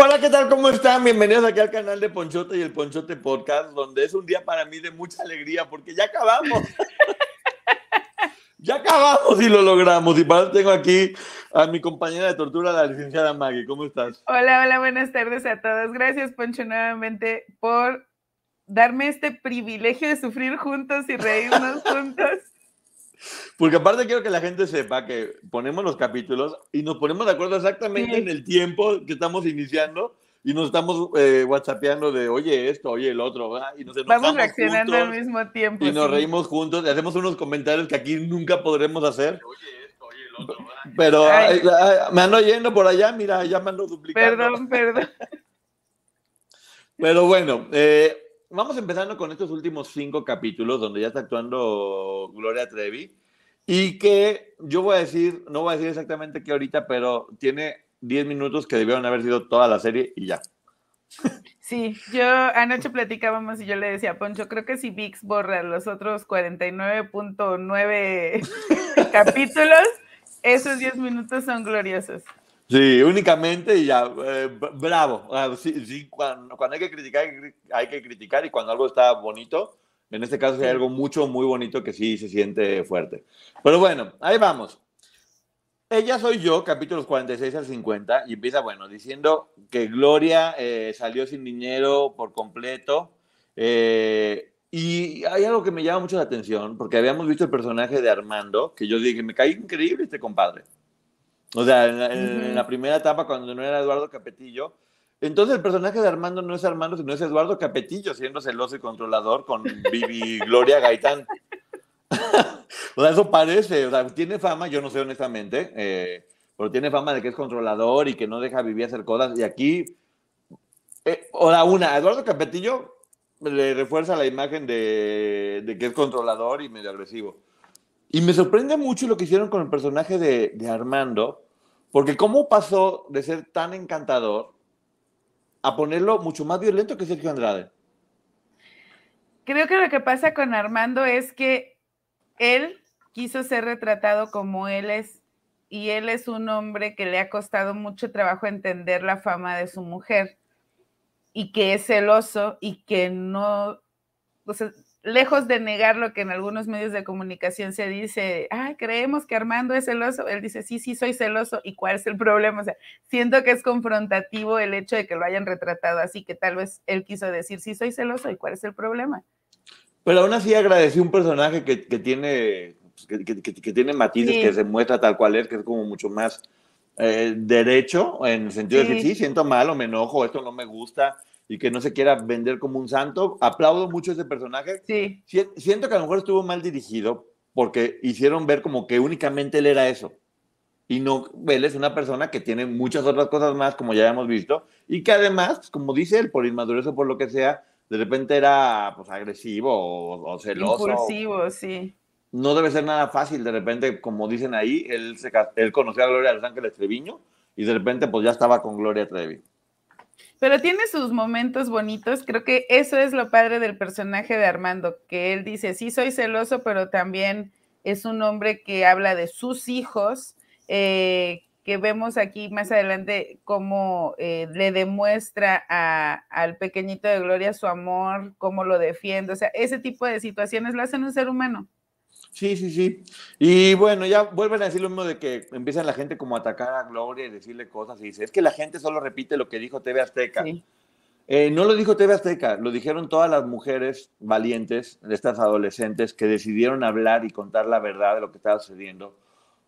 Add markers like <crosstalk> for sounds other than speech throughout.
Hola, ¿qué tal? ¿Cómo están? Bienvenidos aquí al canal de Ponchote y el Ponchote Podcast, donde es un día para mí de mucha alegría porque ya acabamos. ya acabamos y lo logramos. Y para eso tengo aquí a mi compañera de tortura, la licenciada Maggie. ¿Cómo estás? Hola, hola, buenas tardes a todos. Gracias, Poncho, nuevamente por darme este privilegio de sufrir juntos y reírnos <laughs> juntos. Porque aparte quiero que la gente sepa que ponemos los capítulos y nos ponemos de acuerdo exactamente Sí. en el tiempo que estamos iniciando y nos estamos eh, whatsappeando de, oye, esto, oye, el otro, ¿verdad? y nos Vamos reaccionando al mismo tiempo. y nos reímos juntos y hacemos unos comentarios que aquí nunca podremos hacer. Pero Ay. ay, ay, me ando yendo por allá, mira, ya me ando duplicando. Perdón, perdón. Pero bueno, eh, vamos empezando con estos últimos cinco capítulos donde ya está actuando Gloria Trevi y que yo voy a decir, no voy a decir exactamente qué ahorita, pero tiene 10 minutos que debieron haber sido toda la serie y ya. Sí, yo anoche platicábamos y yo le decía a Poncho, creo que si VIX borra los otros 49.9 <laughs> capítulos, esos 10 minutos son gloriosos. Sí, únicamente y ya, eh, bravo. Ah, sí, sí, cuando, cuando hay que criticar, hay que- criticar y cuando algo está bonito, en este caso hay algo mucho, muy bonito que sí se siente fuerte. Pero bueno, ahí vamos. Ella soy yo, capítulos 46 al 50, y empieza, bueno, diciendo que Gloria eh, salió sin dinero por completo. eh, y hay algo que me llama mucho la atención, porque habíamos visto el personaje de Armando, que yo dije, me cae increíble este compadre. O sea, en la, en- en la primera etapa, cuando no era Eduardo Capetillo. Entonces, el personaje de Armando no es Armando, sino es Eduardo Capetillo, siendo celoso y controlador con Vivi Gloria Gaitán. <laughs> o sea, eso parece. O sea, tiene fama, yo no sé honestamente, eh, pero tiene fama de que es controlador y que no deja vivir hacer cosas. Y aquí, eh, o la una, Eduardo Capetillo le refuerza la imagen de, de que es controlador y medio agresivo. Y me sorprende mucho lo que hicieron con el personaje de, Armando, porque cómo pasó de ser tan encantador a ponerlo mucho más violento que Sergio Andrade. Creo que lo que pasa con Armando es que él quiso ser retratado como él es y él es un hombre que le ha costado mucho trabajo entender la fama de su mujer y que es celoso y que no, lejos de negar lo que en algunos medios de comunicación se dice, ah, creemos que Armando es celoso, él dice, sí, sí, soy celoso, ¿y cuál es el problema? O sea, siento que es confrontativo el hecho de que lo hayan retratado así, que tal vez él quiso decir, sí, soy celoso, ¿y cuál es el problema? Pero aún así agradecí un personaje que, que tiene, pues, que, que- tiene matices, Sí. que se muestra tal cual es, que es como mucho más eh, derecho, en el sentido de que sí, siento mal o me enojo, esto no me gusta, y que no se quiera vender como un santo. Aplaudo mucho ese personaje. Sí, Si- Siento que a lo mejor estuvo mal dirigido porque hicieron ver como que únicamente él era eso. Y no, él es una persona que tiene muchas otras cosas más, como ya hemos visto, y que además, pues, como dice él, por inmadurez o por lo que sea, de repente era pues, agresivo o, o celoso. impulsivo, sí. No debe ser nada fácil, de repente, como dicen ahí, él, se, él conoció a Gloria de Los Ángeles Treviño y de repente pues ya estaba con Gloria Trevi. Pero tiene sus momentos bonitos. Creo que eso es lo padre del personaje de Armando, que él dice, sí soy celoso, pero también es un hombre que habla de sus hijos, eh, que vemos aquí más adelante cómo eh, le demuestra al pequeñito de Gloria su amor, cómo lo defiende. O sea, ese tipo de situaciones lo hacen un ser humano. Sí, sí, sí. Y bueno, ya vuelven a decir lo mismo de que empiezan la gente como a atacar a Gloria y decirle cosas y dice, es que la gente solo repite lo que dijo TV Azteca. Eh, no lo dijo TV Azteca, lo dijeron todas las mujeres valientes, de estas adolescentes, que decidieron hablar y contar la verdad de lo que estaba sucediendo.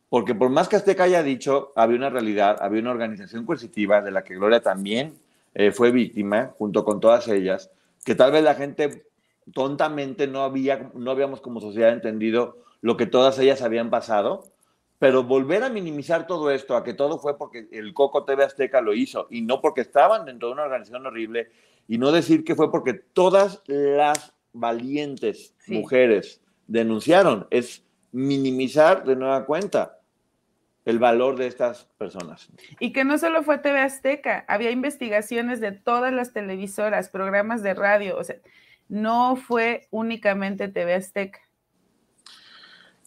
Porque por más que Azteca haya dicho, había una realidad, había una organización coercitiva de la que Gloria también eh, fue víctima, junto con todas ellas, que tal vez la gente tontamente no, había, no habíamos como sociedad entendido lo que todas ellas habían pasado, pero volver a minimizar todo esto, a que todo fue porque el Coco TV Azteca lo hizo y no porque estaban dentro de una organización horrible, y no decir que fue porque todas las valientes mujeres denunciaron, es minimizar de nueva cuenta el valor de estas personas. Y que no solo fue TV Azteca, había investigaciones de todas las televisoras, programas de radio, o sea, no fue únicamente TV Azteca.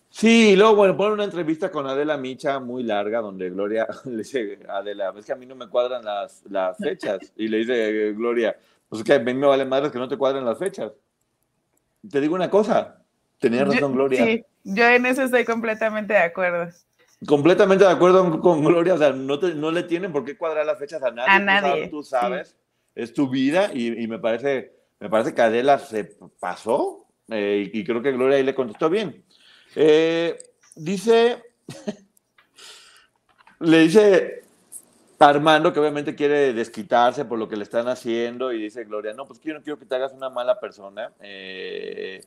Sí, y luego, bueno, ponen una entrevista con Adela Micha muy larga, donde Gloria <laughs> le dice, Adela, es que a mí no me cuadran las, las fechas. Y le dice Gloria, pues es que a mí me vale madre que no te cuadren las fechas. Te digo una cosa, tenía razón Gloria. Sí, yo en eso estoy completamente de acuerdo. Completamente de acuerdo con Gloria, o sea, no, no le tienen por qué cuadrar las fechas a nadie. A nadie. Tú sabes, es tu vida y, y me parece me parece que Adela se pasó eh, y, creo que Gloria ahí le contestó bien. Eh, dice, <laughs> le dice Armando que obviamente quiere desquitarse por lo que le están haciendo y dice Gloria, no, pues yo no quiero que te hagas una mala persona. Eh,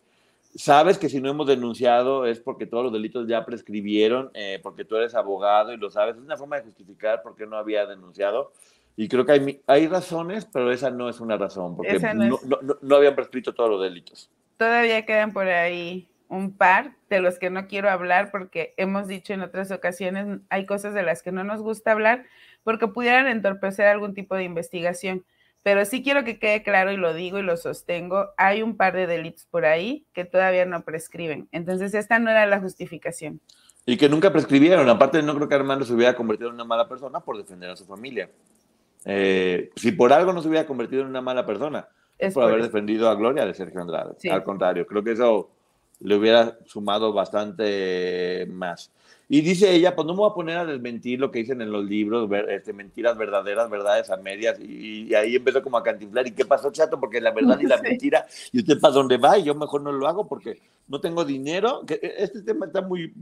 sabes que si no hemos denunciado es porque todos los delitos ya prescribieron, porque tú eres abogado y lo sabes. Es una forma de justificar por qué no había denunciado. Y creo que hay, hay razones, pero esa no es una razón, porque no, no, habían prescrito todos los delitos. Todavía quedan por ahí un par de los que no quiero hablar porque hemos dicho en otras ocasiones, hay cosas de las que no nos gusta hablar porque pudieran entorpecer algún tipo de investigación. Pero sí quiero que quede claro y lo digo y lo sostengo, hay un par de delitos por ahí que todavía no prescriben. Entonces esta no era la justificación. Y que nunca prescribieron. Aparte, no creo que Armando se hubiera convertido en una mala persona por defender a su familia. Eh, si por algo no se hubiera convertido en una mala persona, es por, haber defendido a Gloria de Sergio Andrade. Al contrario, creo que eso le hubiera sumado bastante más. Y dice ella, pues no me voy a poner a desmentir lo que dicen en los libros, este, mentiras verdaderas, verdades a medias, y, ahí empezó como a cantiflar, ¿y qué pasó, chato? Porque la verdad y la <laughs> mentira, y usted para dónde va, y yo mejor no lo hago porque no tengo dinero, que e, este tema está muy,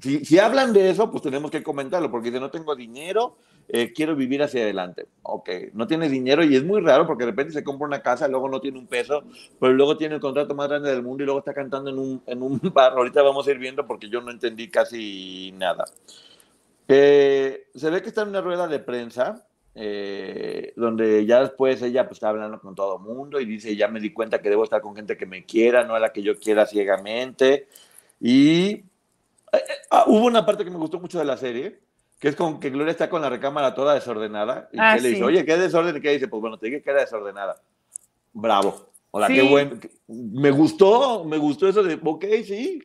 si, hablan de eso, pues tenemos que comentarlo, porque si no tengo dinero, eh, quiero vivir hacia adelante. Ok, no tiene dinero y es muy raro porque de repente se compra una casa, luego no tiene un peso, pero luego tiene el contrato más grande del mundo y luego está cantando en un, en un <laughs> bar. Ahorita vamos a ir viendo porque yo no entendí casi nada. Eh, se ve que está en una rueda de prensa, eh, donde ya después ella pues, está hablando con todo mundo y dice, ya me di cuenta que debo estar con gente que me quiera, no a la que yo quiera ciegamente. Y ah, hubo una parte que me gustó mucho de la serie, que es con que Gloria está con la recámara toda desordenada y ah, que le dice, oye, ¿qué desorden? Y que dice, pues bueno, te dije que era desordenada. Bravo. Hola, qué bueno. Me gustó, me gustó eso de, ok, sí.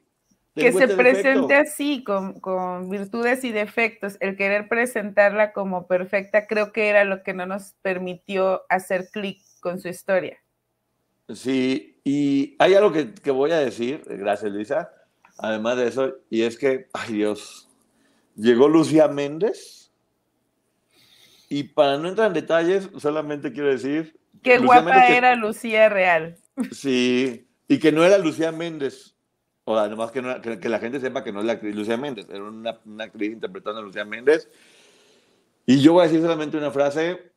Que se presente así, con, con, virtudes y defectos. El querer presentarla como perfecta, creo que era lo que no nos permitió hacer clic con su historia. Sí, y hay algo que, que voy a decir, gracias Luisa, además de eso, y es que, ay Dios, Llegó Lucía Méndez. Y para no entrar en detalles, solamente quiero decir. Qué guapa era Lucía Real. Sí, y que no era Lucía Méndez. O además que, que, la gente sepa que no es la actriz Lucía Méndez, era una, una actriz interpretando a Lucía Méndez. Y yo voy a decir solamente una frase: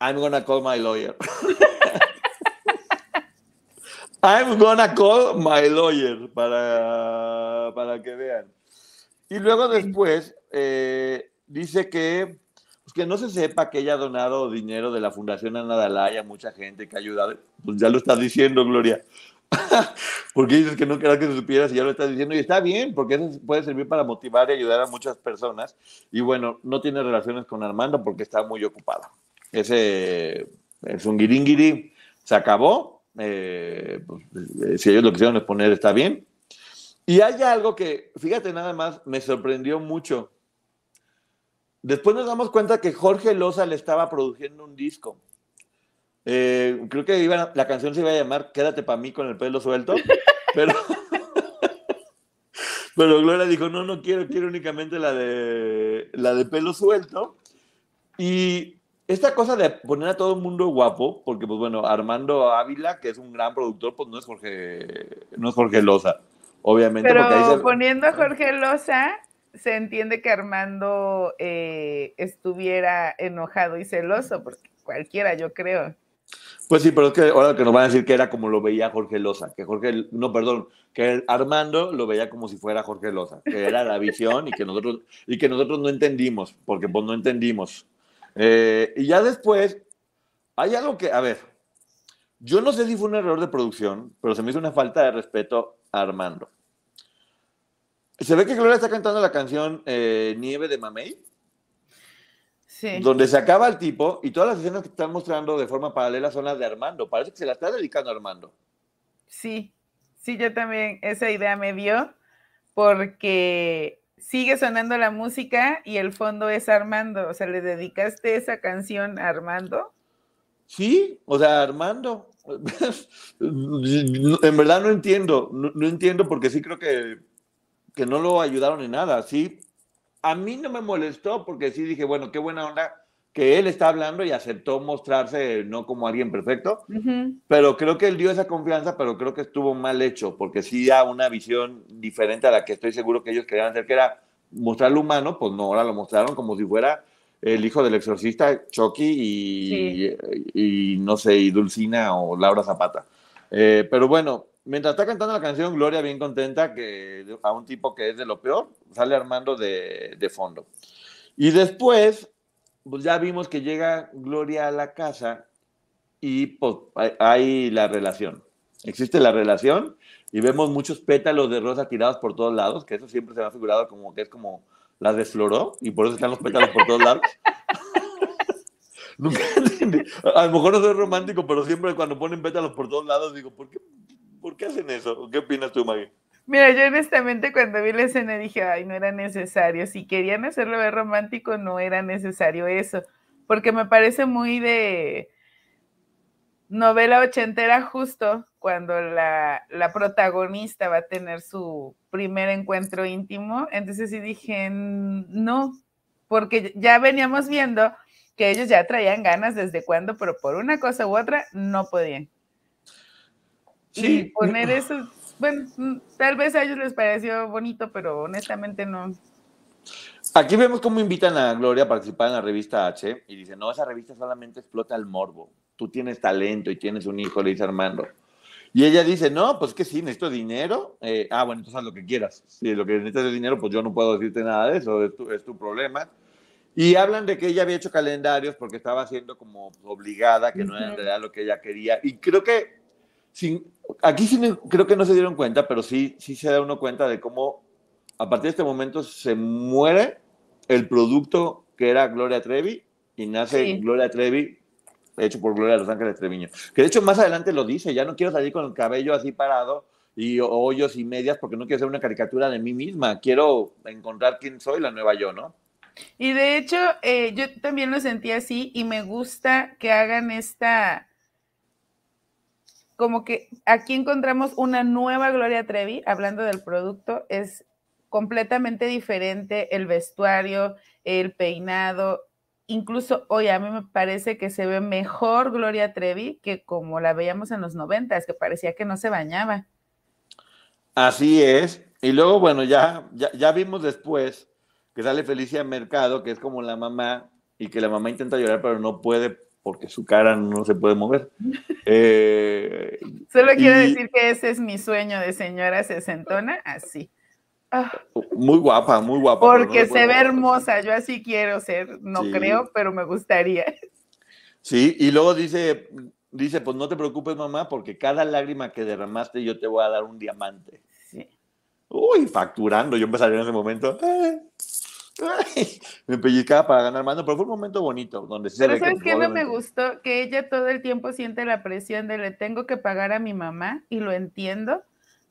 I'm gonna call my lawyer. <laughs> I'm gonna call my lawyer para, para que vean. Y luego después eh, dice que, pues que no se sepa que ella ha donado dinero de la Fundación Ana Dalai a mucha gente que ha ayudado. Pues ya lo estás diciendo, Gloria. <laughs> porque dices que no querías que se supiera si ya lo estás diciendo. Y está bien, porque eso puede servir para motivar y ayudar a muchas personas. Y bueno, no tiene relaciones con Armando porque está muy ocupada. Ese es un guiringuiri se acabó. Eh, pues, eh, si ellos lo quisieron poner, está bien. Y hay algo que, fíjate nada más, me sorprendió mucho. Después nos damos cuenta que Jorge Loza le estaba produciendo un disco. Eh, creo que iba, la canción se iba a llamar Quédate para mí con el pelo suelto, <laughs> pero, Pero Gloria dijo, no, no quiero, quiero únicamente la de, la de pelo suelto. Y esta cosa de poner a todo el mundo guapo, porque pues bueno, Armando Ávila, que es un gran productor, pues no es Jorge, no es Jorge Loza, obviamente. Pero porque ahí se- poniendo a Jorge Loza, se entiende que Armando eh, estuviera enojado y celoso, porque cualquiera, yo creo. Pues sí, pero es que ahora que nos van a decir que era como lo veía Jorge Loza, que Jorge, no, perdón, que Armando lo veía como si fuera Jorge Loza, que era la visión y que nosotros, y que nosotros no entendimos, porque pues no entendimos. Eh, y ya después, hay algo que, a ver, yo no sé si fue un error de producción, pero se me hizo una falta de respeto Armando. Se ve que Gloria está cantando la canción eh, Nieve de Mamey, Sí. donde se acaba el tipo y todas las escenas que están mostrando de forma paralela son las de Armando. Parece que se la está dedicando a Armando. Sí, sí, yo también esa idea me dio porque sigue sonando la música y el fondo es Armando. O sea, ¿le dedicaste esa canción a Armando? Sí, o sea, Armando. <laughs> en verdad no entiendo, no, no entiendo porque sí creo que, que no lo ayudaron en nada. Sí, a mí no me molestó porque sí dije, bueno, qué buena onda que él está hablando y aceptó mostrarse no como alguien perfecto, Ujú. pero creo que él dio esa confianza, pero creo que estuvo mal hecho porque sí da una visión diferente a la que estoy seguro que ellos querían hacer, que era mostrarlo humano, pues no, ahora lo mostraron como si fuera el hijo del exorcista, Chucky y, y, no sé, y Dulcina o Laura Zapata. Eh, pero bueno, mientras está cantando la canción, Gloria bien contenta que a un tipo que es de lo peor, sale Armando de, de fondo. Y después, pues ya vimos que llega Gloria a la casa y pues hay, hay la relación. Existe la relación y vemos muchos pétalos de rosa tirados por todos lados, que eso siempre se me ha figurado como que es como la desfloró y por eso están los pétalos por todos lados. Nunca <laughs> entendí. A lo mejor no soy romántico, pero siempre cuando ponen pétalos por todos lados digo, ¿por qué, ¿por qué hacen eso? ¿Qué opinas tú, Maggie? Mira, yo honestamente cuando vi la escena dije, ay, no era necesario. Si querían hacerlo ver romántico, no era necesario eso. Porque me parece muy de novela ochentera justo cuando la, la protagonista va a tener su primer encuentro íntimo. Entonces sí dije, no, porque ya veníamos viendo que ellos ya traían ganas desde cuando, pero por una cosa u otra no podían. Sí. Y poner eso, bueno, tal vez a ellos les pareció bonito, pero honestamente no. Aquí vemos cómo invitan a Gloria a participar en la revista H y dice, no, esa revista solamente explota el morbo. Tú tienes talento y tienes un hijo, le dice Armando. Y ella dice, no, pues que sí, necesito dinero. Eh, ah, bueno, entonces haz lo que quieras. Si lo que necesitas es dinero, pues yo no puedo decirte nada de eso, es tu, es tu problema. Y hablan de que ella había hecho calendarios porque estaba siendo como obligada, que no era en realidad lo que ella quería. Y creo que, sin, aquí sí creo que no se dieron cuenta, pero sí, sí se da uno cuenta de cómo a partir de este momento se muere el producto que era Gloria Trevi y nace Sí. Gloria Trevi hecho por Gloria de Los Ángeles Treviño. Que de hecho más adelante lo dice, ya no quiero salir con el cabello así parado y hoyos y medias porque no quiero hacer una caricatura de mí misma, quiero encontrar quién soy, la nueva yo, ¿no? Y de hecho, eh, yo también lo sentí así y me gusta que hagan esta, como que aquí encontramos una nueva Gloria Trevi, hablando del producto, es completamente diferente el vestuario, el peinado, incluso hoy a mí me parece que se ve mejor Gloria Trevi que como la veíamos en los noventas, que parecía que no se bañaba. Así es. Y luego, bueno, ya, ya, ya vimos después que sale Felicia Mercado, que es como la mamá, y que la mamá intenta llorar, pero no puede porque su cara no se puede mover. <laughs> Eh, Solo quiero y- decir que ese es mi sueño de señora sesentona, así. Ah. muy guapa, muy guapa. no Porque se ve hermosa, yo así quiero ser, no Sí. creo, pero me gustaría. Sí, y luego dice, dice, pues no te preocupes, mamá, porque cada lágrima que derramaste yo te voy a dar un diamante. Sí. Uy, facturando, yo empezaría en ese momento. Ay, ay, <laughs> me pellizcaba para ganar mano, pero fue un momento bonito, donde se Pero ve que ¿sabes qué no me gustó? Que ella todo el tiempo siente la presión de le tengo que pagar a mi mamá, y lo entiendo,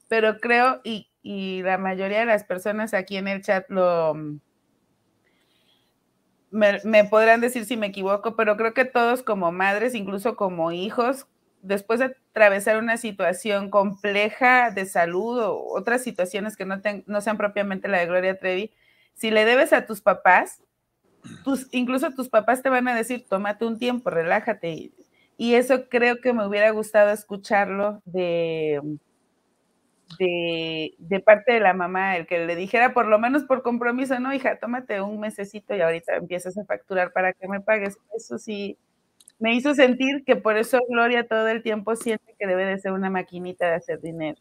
pero creo, y, y la mayoría de las personas aquí en el chat lo... Me, me podrán decir si me equivoco, pero creo que todos como madres, incluso como hijos, después de atravesar una situación compleja de salud o otras situaciones que no, no sean propiamente la de Gloria Trevi, si le debes a tus papás, tus, incluso tus papás te van a decir, tómate un tiempo, relájate. Y, eso creo que me hubiera gustado escucharlo de, de, de, parte de la mamá, el que le dijera por lo menos por compromiso, no, hija, tómate un mesecito y ahorita empiezas a facturar para que me pagues. Eso sí, me hizo sentir que por eso Gloria todo el tiempo siente que debe de ser una maquinita de hacer dinero.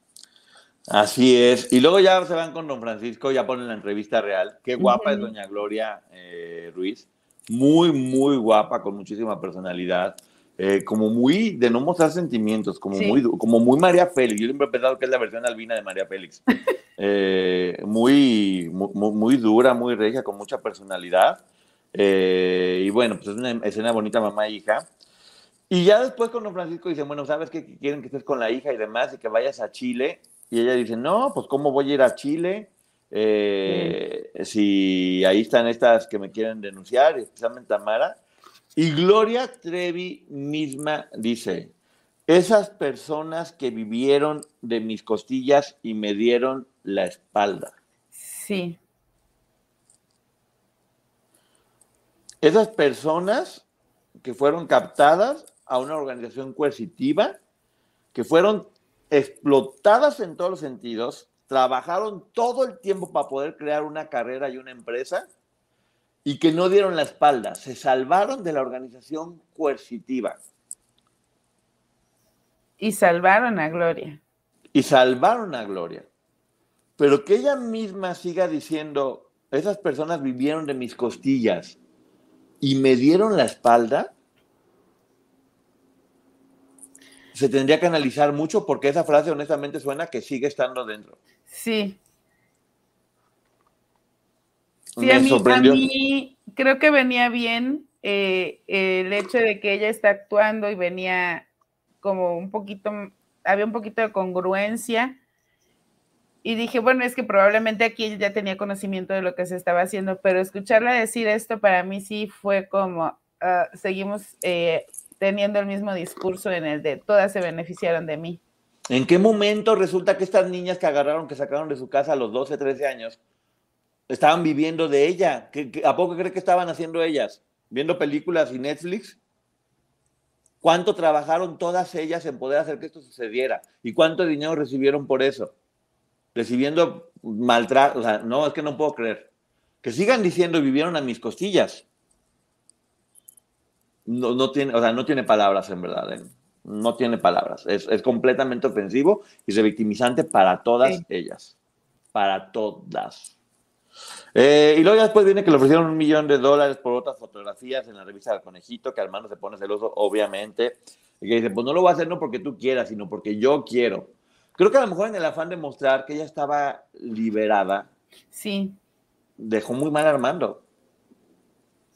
Así es. Y luego ya se van con don Francisco, ya ponen la entrevista real. Qué guapa es doña Gloria eh, Ruiz. Muy, muy guapa, con muchísima personalidad. Eh, como muy de no mostrar sentimientos, como, muy, como muy María Félix. Yo siempre he pensado que es la versión albina de María Félix. <laughs> Eh, muy, muy, muy, dura, muy regia, con mucha personalidad. Eh, y bueno, pues es una escena bonita, mamá e hija. Y ya después con don Francisco dicen, bueno, ¿sabes qué? Quieren que estés con la hija y demás y que vayas a Chile. Y ella dice, no, pues ¿cómo voy a ir a Chile? Eh, si ahí están estas que me quieren denunciar, especialmente Tamara. Y Gloria Trevi misma dice, esas personas que vivieron de mis costillas y me dieron la espalda. Sí. Esas personas que fueron captadas a una organización coercitiva, que fueron explotadas en todos los sentidos, trabajaron todo el tiempo para poder crear una carrera y una empresa y que no dieron la espalda, se salvaron de la organización coercitiva. Y salvaron a Gloria. Y salvaron a Gloria. Pero que ella misma siga diciendo, esas personas vivieron de mis costillas, y me dieron la espalda, se tendría que analizar mucho porque esa frase honestamente suena que sigue estando dentro. Sí. Sí, a mí, creo que venía bien eh, el hecho de que ella está actuando y venía como un poquito, había un poquito de congruencia y dije, bueno, es que probablemente aquí ya tenía conocimiento de lo que se estaba haciendo, pero escucharla decir esto para mí sí fue como, ah, seguimos eh, teniendo el mismo discurso en el de todas se beneficiaron de mí. ¿En qué momento resulta que estas niñas que agarraron, que sacaron de su casa a los 12, 13 años, estaban viviendo de ella? a poco cree que estaban haciendo ellas? ¿Viendo películas y Netflix? ¿Cuánto trabajaron todas ellas en poder hacer que esto sucediera? ¿Y cuánto dinero recibieron por eso? recibiendo maltrato, o sea, no, es que no puedo creer. Que sigan diciendo vivieron a mis costillas. No, no tiene, o sea, no tiene palabras en verdad. ¿eh? No tiene palabras. Es, es, completamente ofensivo y revictimizante para todas ellas. Para todas. Eh, y luego ya después viene que le ofrecieron un millón de dólares por otras fotografías en la revista del conejito, que Armando se pone celoso, obviamente. Y que dice, pues no lo voy a hacer no porque tú quieras, sino porque yo quiero. Creo que a lo mejor en el afán de mostrar que ella estaba liberada, sí. dejó muy mal Armando.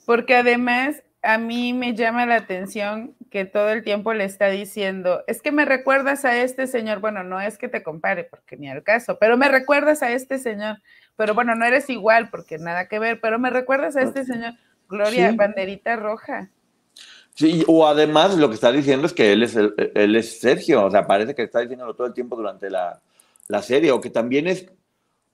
Porque además a mí me llama la atención que todo el tiempo le está diciendo, es que me recuerdas a este señor, bueno, no es que te compare, porque ni al caso, pero me recuerdas a este señor, pero bueno, no eres igual, porque nada que ver, pero me recuerdas a este señor, Gloria, banderita roja. Sí, o además lo que está diciendo es que él es, él es Sergio, o sea, parece que está diciéndolo todo el tiempo durante la, la, serie, o que también es,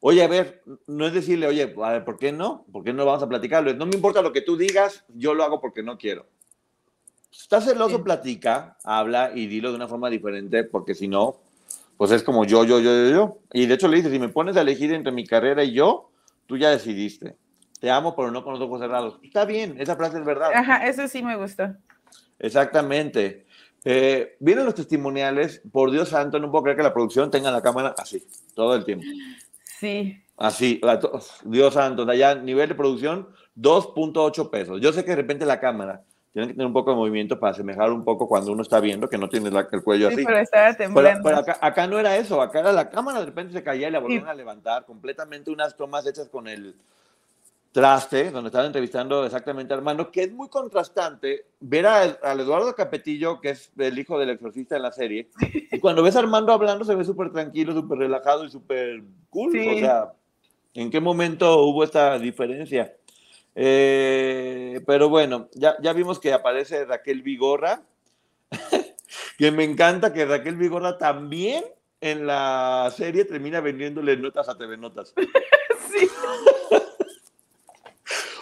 oye, a ver, no es decirle, oye, a ver, ¿por qué no? ¿Por qué no vamos a platicarlo? No me importa lo que tú digas, yo lo hago porque no quiero. Está celoso, platica, habla y dilo de una forma diferente, porque si no, pues es como yo, yo, yo, yo, yo. Y de hecho le dice, si me pones a elegir entre mi carrera y yo, tú ya decidiste. Te amo, pero no con los ojos cerrados. Está bien, esa frase es verdad. Ajá, eso sí me gustó. Exactamente. Eh, vienen los testimoniales, por Dios santo, no puedo creer que la producción tenga la cámara así, todo el tiempo. Sí. Así, Dios santo, allá, nivel de producción, 2.8 pesos. Yo sé que de repente la cámara tiene que tener un poco de movimiento para asemejar un poco cuando uno está viendo que no tiene el cuello sí, así. Pero, estaba temblando. pero, acá, acá, no era eso, acá era la cámara, de repente se caía y la volvieron a levantar, completamente unas tomas hechas con el, traste, donde estaba entrevistando exactamente a Armando, que es muy contrastante ver a, Eduardo Capetillo, que es el hijo del exorcista en la serie, <laughs> y cuando ves a Armando hablando se ve súper tranquilo, súper relajado y súper cool. O sea, ¿en qué momento hubo esta diferencia? Eh, pero bueno, ya, ya vimos que aparece Raquel Vigorra, <laughs> que me encanta que Raquel Vigorra también en la serie termina vendiéndole notas a TV Notas. <laughs> Sí.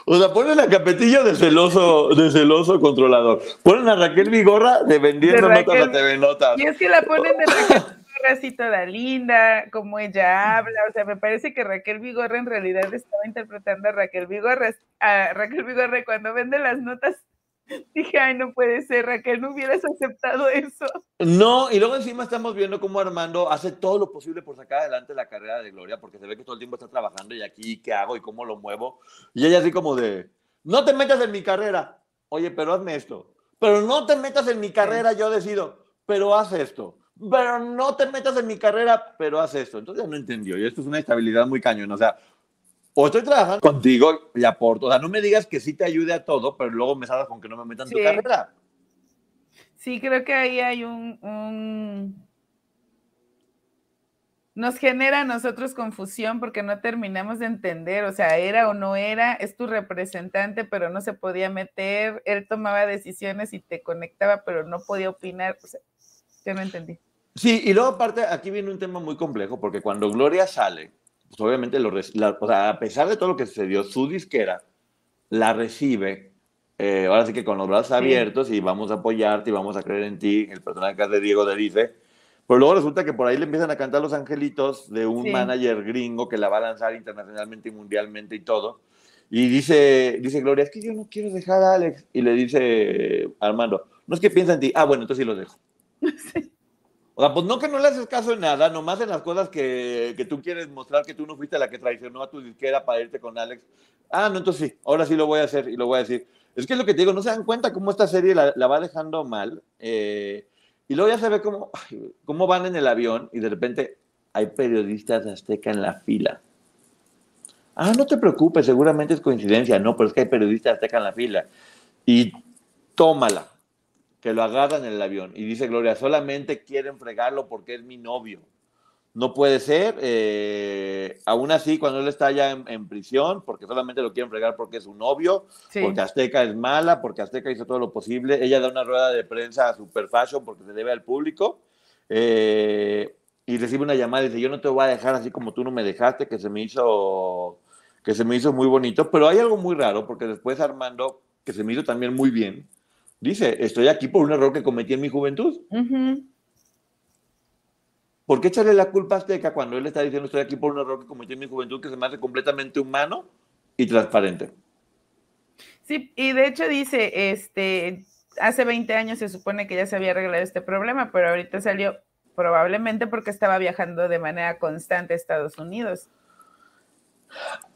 O sea, ponen a Capetillo de celoso, de celoso controlador. Ponen a Raquel Vigorra de vendiendo De notas a TV Notas. Y es que la ponen de Raquel así toda linda, como ella habla. O sea, me parece que Raquel Vigorra en realidad estaba interpretando a Raquel Vigorra. A Raquel Vigorra cuando vende las notas, <laughs> dije, ay, no puede ser, Raquel, no hubieras aceptado eso. No, y luego encima estamos viendo cómo Armando hace todo lo posible por sacar adelante la carrera de Gloria, porque se ve que todo el tiempo está trabajando y aquí, ¿qué hago y cómo lo muevo? Y ella así como de, no te metas en mi carrera. Oye, pero hazme esto. Pero no te metas en mi carrera, yo decido. Pero haz esto. Pero no te metas en mi carrera, pero haz esto. Entonces no entendió. Y esto es una estabilidad muy cañón. O sea, o estoy trabajando contigo y aporto. O sea, no me digas que sí te ayude a todo, pero luego me salgas con que no me metan en tu Sí. carrera. Sí, creo que ahí hay un, un- Nos genera a nosotros confusión porque no terminamos de entender, o sea, era o no era, es tu representante, pero no se podía meter, él tomaba decisiones y te conectaba, pero no podía opinar, o sea, yo no entendí. Sí, y luego aparte aquí viene un tema muy complejo, porque cuando Gloria sale, pues obviamente, lo, la- o sea, a pesar de todo lo que sucedió, su disquera la recibe, eh, ahora sí que con los brazos abiertos y vamos a apoyarte y vamos a creer en ti, el personaje hace Diego le dice, pero luego resulta que por ahí le empiezan a cantar los angelitos de un Sí. manager gringo que la va a lanzar internacionalmente y mundialmente y todo. Y dice, dice Gloria, es que yo no quiero dejar a Alex. Y le dice Armando, no es que piensa en ti. Ah, bueno, entonces sí los dejo. <laughs> O sea, pues no que no le haces caso en nada, nomás en las cosas que, que tú quieres mostrar que tú no fuiste la que traicionó a tu disquera para irte con Alex. Ah, no, entonces sí, ahora sí lo voy a hacer y lo voy a decir. Es que es lo que te digo, no se dan cuenta cómo esta serie la, la va dejando mal. eh, y luego ya se ve cómo, cómo van en el avión y de repente hay periodistas de en la fila. Ah, no te preocupes, seguramente es coincidencia. No, pero es que hay periodistas de en la fila. Y tómala que lo agarran en el avión. Y dice Gloria, solamente quieren fregarlo porque es mi novio. No puede ser. eh, aún así, cuando él está ya en, en prisión, porque solamente lo quieren fregar porque es su novio, Sí. porque Azteca es mala, porque Azteca hizo todo lo posible. Ella da una rueda de prensa a Super Fashion porque se debe al público. eh, y recibe una llamada y dice, yo no te voy a dejar así como tú no me dejaste, que se me hizo, que se me hizo muy bonito. Pero hay algo muy raro, porque después Armando, que se me hizo también muy bien, dice, estoy aquí por un error que cometí en mi juventud. Ujú. ¿Por qué echarle la culpa a Azteca cuando él está diciendo estoy aquí por un error que cometí en mi juventud que se me hace completamente humano y transparente? Sí, y de hecho dice, este, hace 20 años se supone que ya se había arreglado este problema, pero ahorita salió probablemente porque estaba viajando de manera constante a Estados Unidos.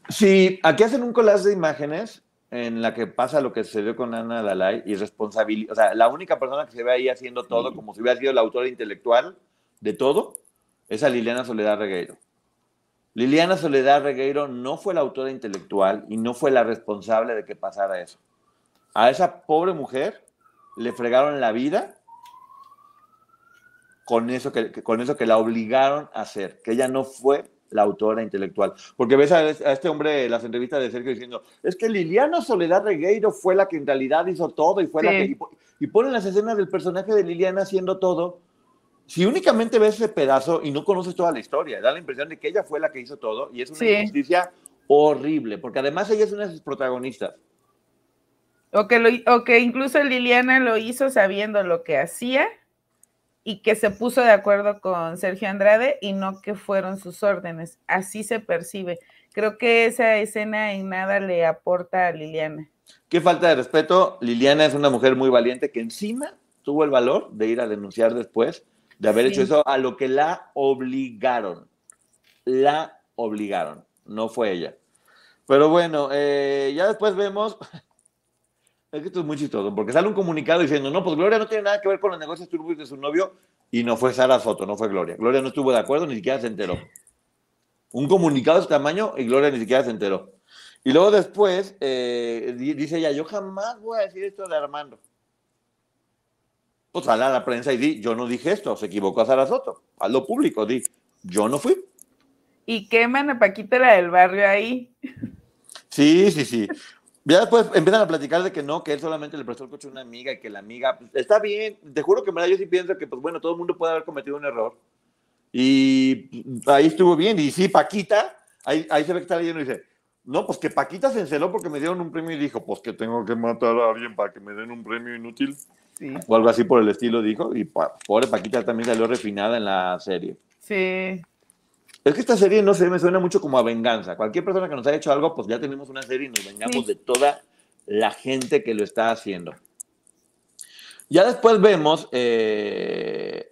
Sí, aquí hacen un collage de imágenes en la que pasa lo que sucedió con Ana Dalai y responsabilidad, o sea, la única persona que se ve ahí haciendo todo, como si hubiera sido la autora intelectual de todo, es a Liliana Soledad Regueiro. Liliana Soledad Regueiro no fue la autora intelectual y no fue la responsable de que pasara eso. A esa pobre mujer le fregaron la vida con eso que, que- con eso que la obligaron a hacer, que ella no fue la autora intelectual. Porque ves a, este hombre las entrevistas de Sergio diciendo, es que Liliana Soledad Regueiro fue la que en realidad hizo todo y fue la que... Y ponen las escenas del personaje de Liliana haciendo todo. Si únicamente ves ese pedazo y no conoces toda la historia, da la impresión de que ella fue la que hizo todo y es una Sí. injusticia horrible, porque además ella es una de sus protagonistas. O que, lo, o que incluso Liliana lo hizo sabiendo lo que hacía y que se puso de acuerdo con Sergio Andrade y no que fueron sus órdenes. Así se percibe. Creo que esa escena en nada le aporta a Liliana. Qué falta de respeto. Liliana es una mujer muy valiente que encima tuvo el valor de ir a denunciar después de haber Sí. hecho eso a lo que la obligaron. La obligaron, no fue ella. Pero bueno, eh, ya después vemos. Es que esto es muy chistoso, porque sale un comunicado diciendo, no, pues Gloria no tiene nada que ver con los negocios turbios de su novio, y no fue Sara Soto, no fue Gloria. Gloria no estuvo de acuerdo, ni siquiera se enteró. Un comunicado de ese tamaño y Gloria ni siquiera se enteró. Y luego después eh, di- dice ella, yo jamás voy a decir esto de Armando. Pues sale a la prensa y di, yo no dije esto, se equivocó a Sara Soto. Hazlo público, di, yo no fui. Y queman a Paquita la del barrio ahí. Sí, sí, sí. Ya después empiezan a platicar de que no, que él solamente le prestó el coche a una amiga y que la amiga, pues, está bien, te juro que yo sí pienso que, pues bueno, todo el mundo puede haber cometido un error. Y ahí estuvo bien. Y sí, Paquita, ahí, ahí se ve que está leyendo y dice, no, pues que Paquita se enceló porque me dieron un premio y dijo, pues que tengo que matar a alguien para que me den un premio inútil. Sí. O algo así por el estilo dijo. Y pobre Paquita también salió refinada en la serie. Sí. Es que esta serie, no sé, me suena mucho como a venganza. Cualquier persona que nos haya hecho algo, pues ya tenemos una serie y nos vengamos de toda la gente que lo está haciendo. Ya después vemos eh,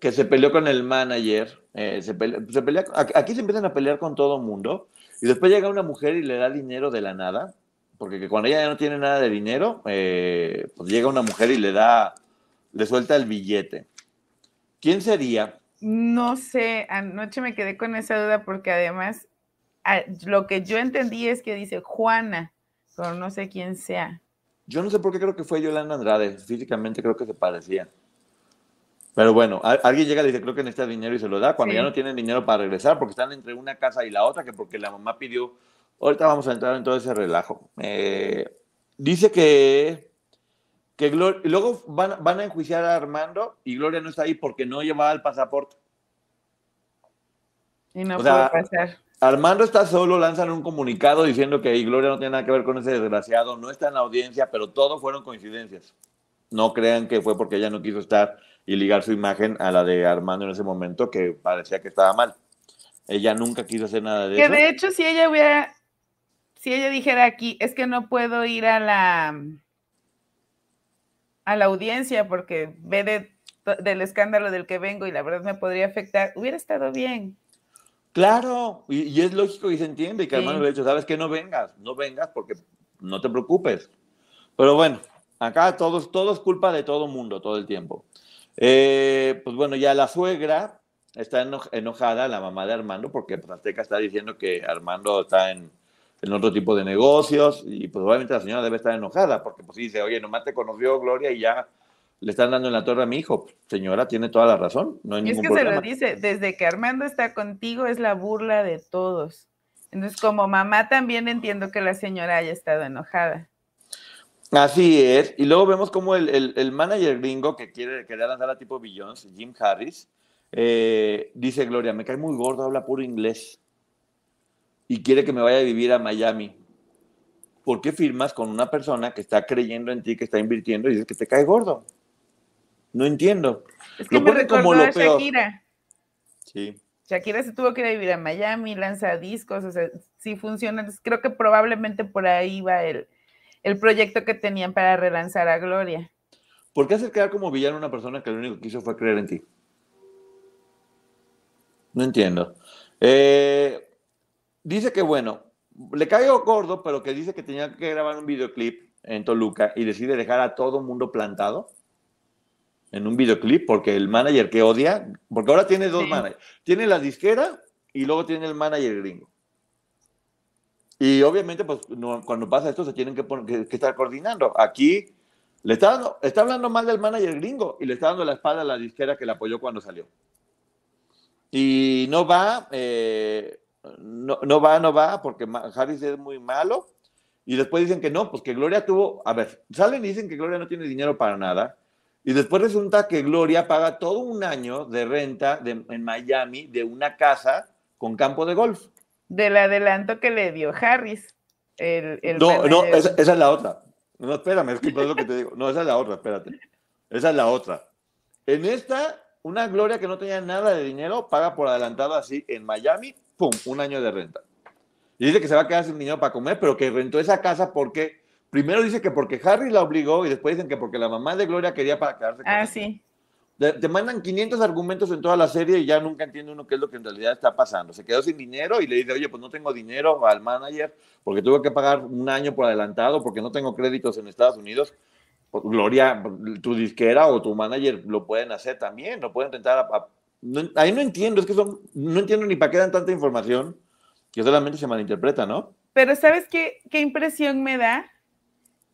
que se peleó con el manager. Eh, se pelea, aquí se empiezan a pelear con todo el mundo. Y después llega una mujer y le da dinero de la nada. Porque cuando ella ya no tiene nada de dinero, eh, pues llega una mujer y le da, le suelta el billete. ¿Quién sería? No sé, anoche me quedé con esa duda porque además lo que yo entendí es que dice Juana, pero no sé quién sea. Yo no sé por qué creo que fue Yolanda Andrade, físicamente creo que se parecía. Pero bueno, alguien llega y dice, creo que necesita dinero y se lo da cuando ya no tienen dinero para regresar porque están entre una casa y la otra, que porque la mamá pidió, ahorita vamos a entrar en todo ese relajo. Eh, dice que que luego van, van, a enjuiciar a Armando y Gloria no está ahí porque no llevaba el pasaporte. Y no puede pasar. Armando está solo, lanzan un comunicado diciendo que Gloria no tiene nada que ver con ese desgraciado, no está en la audiencia, pero todo fueron coincidencias. No crean que fue porque ella no quiso estar y ligar su imagen a la de Armando en ese momento, que parecía que estaba mal. Ella nunca quiso hacer nada de eso. Que de hecho, si ella hubiera, si ella dijera aquí, es que no puedo ir a la a la audiencia porque ve del escándalo del que vengo y la verdad me podría afectar, hubiera estado bien. Claro, y, es lógico y se entiende, y que hermano le ha dicho, sabes que no vengas, no vengas porque no te preocupes. Pero bueno, acá todo, todo es culpa de todo mundo, todo el tiempo. Eh, pues bueno, ya la suegra está enojada, la mamá de Armando, porque Azteca está diciendo que Armando está en, en otro tipo de negocios y obviamente la señora debe estar enojada porque pues dice, oye, nomás te conoció Gloria y ya le están dando en la torre a mi hijo. Señora, tiene toda la razón. No hay y es que se lo dice, desde que Armando está contigo es la burla de todos. Entonces, como mamá también entiendo que la señora haya estado enojada. Así es. Y luego vemos como el, el, manager gringo que quiere quería lanzar a tipo Billions, Jim Harris, eh, dice Gloria, me cae muy gordo, habla puro inglés y quiere que me vaya a vivir a Miami. ¿Por qué firmas con una persona que está creyendo en ti, que está invirtiendo y dices que te cae gordo? No entiendo. Es que lo me como lo peor. Shakira. Sí. Shakira se tuvo que ir a vivir a Miami, lanza discos, o sea, sí funciona. Creo que probablemente por ahí va el, el proyecto que tenían para relanzar a Gloria. ¿Por qué hacer quedar como villano a una persona que lo único que hizo fue creer en ti? No entiendo. Eh, dice que, bueno, le caigo gordo, pero que dice que tenía que grabar un videoclip en Toluca y decide dejar a todo mundo plantado en un videoclip porque el manager que odia, porque ahora tiene dos managers, tiene la disquera y luego tiene el manager gringo. Y obviamente, pues cuando pasa esto se tienen que, que, estar coordinando. Aquí le está, dando, está hablando mal del manager gringo y le está dando la espalda a la disquera que le apoyó cuando salió. Y no va, eh, no, no va, no va, porque Harris es muy malo. Y después dicen que no, pues que Gloria tuvo, a ver, salen y dicen que Gloria no tiene dinero para nada. Y después resulta que Gloria paga todo un año de renta en Miami de una casa con campo de golf. Del adelanto que le dio Harris. El, no, no, esa, es la otra. No, espérame, es que es lo que te digo. No, esa es la otra, espérate. Esa es la otra. En esta, una Gloria que no tenía nada de dinero paga por adelantado así en Miami ¡pum!, un año de renta. Y dice que se va a quedar sin dinero para comer, pero que rentó esa casa porque, primero dice que porque Harry la obligó y después dicen que porque la mamá de Gloria quería para quedarse con Ah, sí. Te, mandan 500 argumentos en toda la serie y ya nunca entiende uno qué es lo que en realidad está pasando. Se quedó sin dinero y le dice, oye, pues no tengo dinero al manager porque tuve que pagar un año por adelantado porque no tengo créditos en Estados Unidos. Pues, Gloria, tu disquera o tu manager lo pueden hacer también, lo pueden intentar a, ahí no entiendo, es que son, no entiendo ni para qué dan tanta información que solamente se malinterpreta, ¿no? Pero ¿sabes qué, qué impresión me da?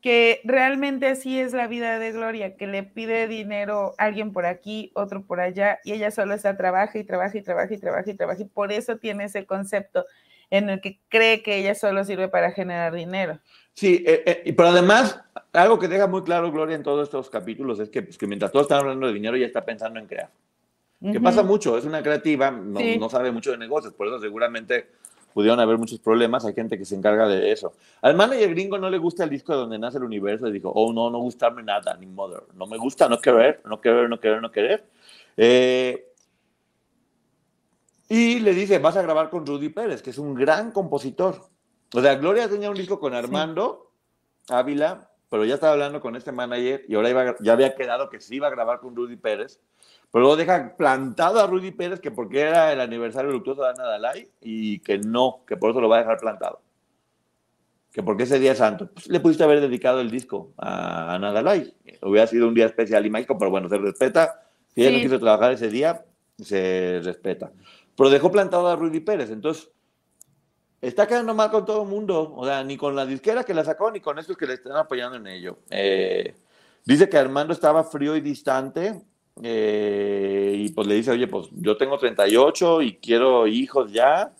Que realmente así es la vida de Gloria, que le pide dinero a alguien por aquí, otro por allá, y ella solo está trabaja y trabaja y trabaja y trabaja y trabaja, y por eso tiene ese concepto. en el que cree que ella solo sirve para generar dinero. Sí, eh, eh, pero además, algo que deja muy claro Gloria en todos estos capítulos es que, pues, que mientras todos están hablando de dinero, ella está pensando en crear. Que pasa mucho, es una creativa, no, no, sabe mucho de negocios, por eso seguramente pudieron haber muchos problemas, hay gente que se encarga de eso. Al manager gringo no le gusta el disco de donde nace el universo y dijo, oh no, no gustarme nada, ni mother, no me gusta, no querer, no querer, no querer, no querer. Eh, y le dice, vas a grabar con Rudy Pérez, que es un gran compositor. O sea, Gloria tenía un disco con Armando Ávila, pero ya estaba hablando con este manager y ahora iba, ya había quedado que sí iba a grabar con Rudy Pérez. Pero luego deja plantado a Rudy Pérez que porque era el aniversario luctuoso de Ana Dalai y que no, que por eso lo va a dejar plantado. Que porque ese día santo. Pues, le pudiste haber dedicado el disco a Ana Dalai. Hubiera sido un día especial y mágico, pero bueno, se respeta. Si ella no quiso trabajar ese día, se respeta. Pero dejó plantado a Rudy Pérez. Entonces, está quedando mal con todo el mundo. O sea, ni con la disquera que la sacó, ni con estos que le están apoyando en ello. Eh, dice que Armando estaba frío y distante. Eh, y pues le dice, oye, pues yo tengo 38 y quiero hijos ya.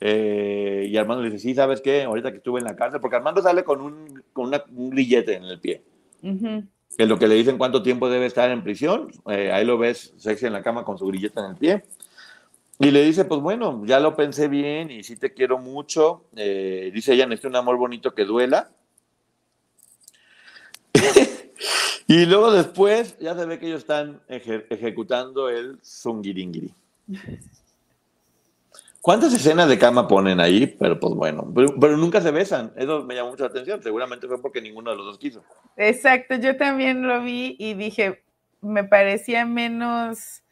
Eh, y Armando le dice, sí, ¿sabes qué? Ahorita que estuve en la cárcel, porque Armando sale con un, con un grillete en el pie. Que es lo que le dicen cuánto tiempo debe estar en prisión. ahí lo ves sexy en la cama con su grillete en el pie. Y le dice, pues bueno, ya lo pensé bien y sí te quiero mucho. Eh, dice ella, necesito un amor bonito que duela. Y luego después ya se ve que ellos están ejecutando el zungiringiri. ¿Cuántas escenas de cama ponen ahí? Pero pues bueno, pero, pero, nunca se besan. Eso me llamó mucho la atención. Seguramente fue porque ninguno de los dos quiso. Exacto, yo también lo vi y dije, me parecía menos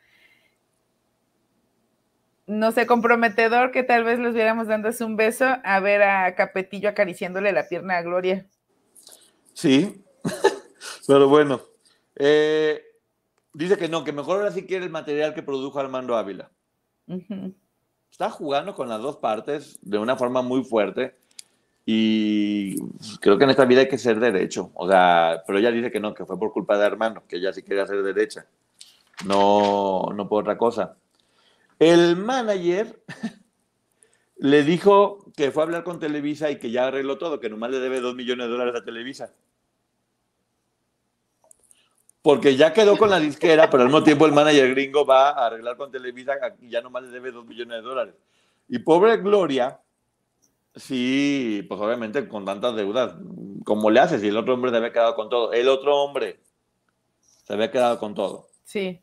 no sé, comprometedor que tal vez les viéramos dándose un beso a ver a Capetillo acariciándole la pierna a Gloria. Sí, <laughs> pero bueno. Eh, dice que no, que mejor ahora sí quiere el material que produjo Armando Ávila. Está jugando con las dos partes de una forma muy fuerte y creo que en esta vida hay que ser derecho. O sea, pero ella dice que no, que fue por culpa de Armando, que ella sí quería ser derecha. No, no por otra cosa. El manager <laughs> le dijo que fue a hablar con Televisa y que ya arregló todo, que nomás le debe dos millones de dólares a Televisa. Porque ya quedó con la disquera, pero al mismo tiempo el manager gringo va a arreglar con Televisa y ya nomás le debe dos millones de dólares. Y pobre Gloria, sí, pues obviamente con tantas deudas, ¿cómo le hace si el otro hombre se había quedado con todo? El otro hombre se había quedado con todo. Sí.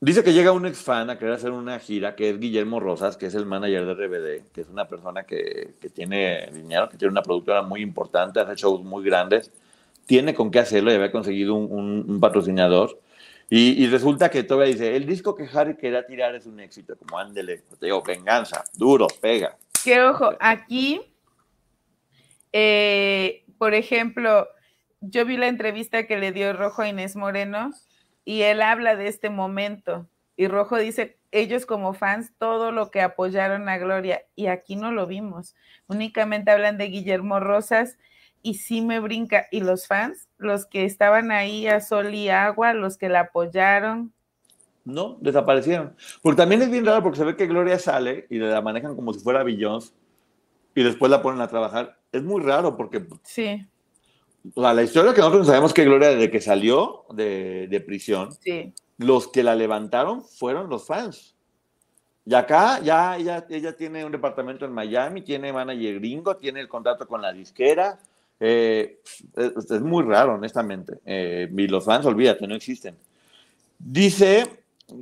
Dice que llega un ex fan a querer hacer una gira, que es Guillermo Rosas, que es el manager de RBD, que es una persona que, tiene dinero, que tiene una productora muy importante, hace shows muy grandes, tiene con qué hacerlo y había conseguido un, patrocinador. Y, resulta que todavía dice, el disco que Harry quería tirar es un éxito, como ándele, te digo, venganza, duro, pega. Que ojo, aquí, eh, por ejemplo, yo vi la entrevista que le dio Rojo a Inés Moreno y él habla de este momento. Y Rojo dice, ellos como fans, todo lo que apoyaron a Gloria, y aquí no lo vimos. Únicamente hablan de Guillermo Rosas y sí me brinca. ¿Y los fans? Los que estaban ahí a sol y agua, los que la apoyaron. No, desaparecieron. Porque también es bien raro porque se ve que Gloria sale y la manejan como si fuera Beyoncé y después la ponen a trabajar. Es muy raro porque sí la historia que nosotros sabemos que Gloria, desde que salió de, prisión, los que la levantaron fueron los fans. Y acá ya ella, ella tiene un departamento en Miami, tiene manager gringo, tiene el contrato con la disquera. Eh, es, muy raro, honestamente. Eh, y los fans, olvídate, no existen. Dice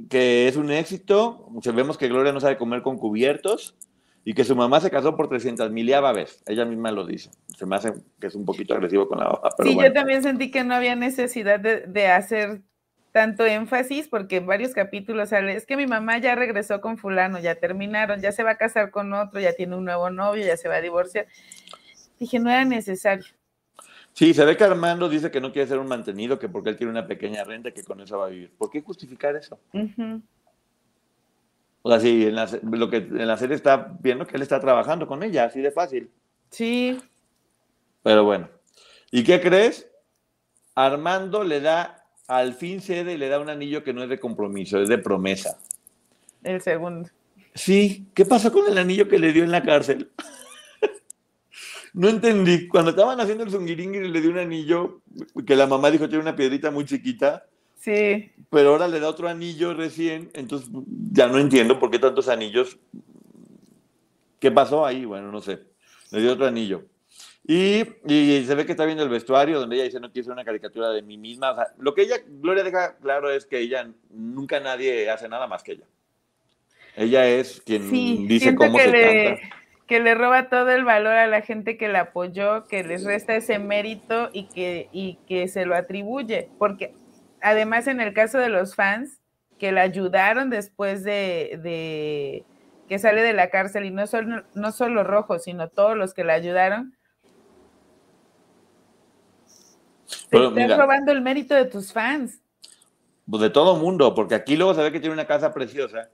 que es un éxito. Vemos que Gloria no sabe comer con cubiertos y que su mamá se casó por 300 mil vez. Ella misma lo dice. Se me hace que es un poquito agresivo con la hoja. sí, yo también sentí que no había necesidad de, hacer tanto énfasis porque en varios capítulos sale, es que mi mamá ya regresó con fulano, ya terminaron, ya se va a casar con otro, ya tiene un nuevo novio, ya se va a divorciar. Dije, no era necesario. Sí, se ve que Armando dice que no quiere ser un mantenido, que porque él tiene una pequeña renta que con eso va a vivir. ¿Por qué justificar eso? O sea, sí, en la, lo que en la serie está viendo que él está trabajando con ella, así de fácil. Sí. Pero bueno. ¿Y qué crees? Armando le da, al fin cede y le da un anillo que no es de compromiso, es de promesa. El segundo. Sí, ¿qué pasó con el anillo que le dio en la cárcel? No entendí. Cuando estaban haciendo el zungiringui le dio un anillo que la mamá dijo que tiene una piedrita muy chiquita. Sí. Pero ahora le da otro anillo recién, entonces ya no entiendo por qué tantos anillos. ¿Qué pasó ahí? Bueno, no sé. Le dio otro anillo. Y, se ve que está viendo el vestuario donde ella dice no quiero ser una caricatura de mí misma. lo que ella, Gloria deja claro es que ella nunca nadie hace nada más que ella. Ella es quien dice cómo se le, Que le roba todo el valor a la gente que la apoyó, que les resta ese mérito y que, y que se lo atribuye. Porque además en el caso de los fans que la ayudaron después de, de que sale de la cárcel y no solo, no solo rojos, sino todos los que la ayudaron, Te estás robando el mérito de tus fans. Pues de todo mundo, porque aquí luego se ve que tiene una casa preciosa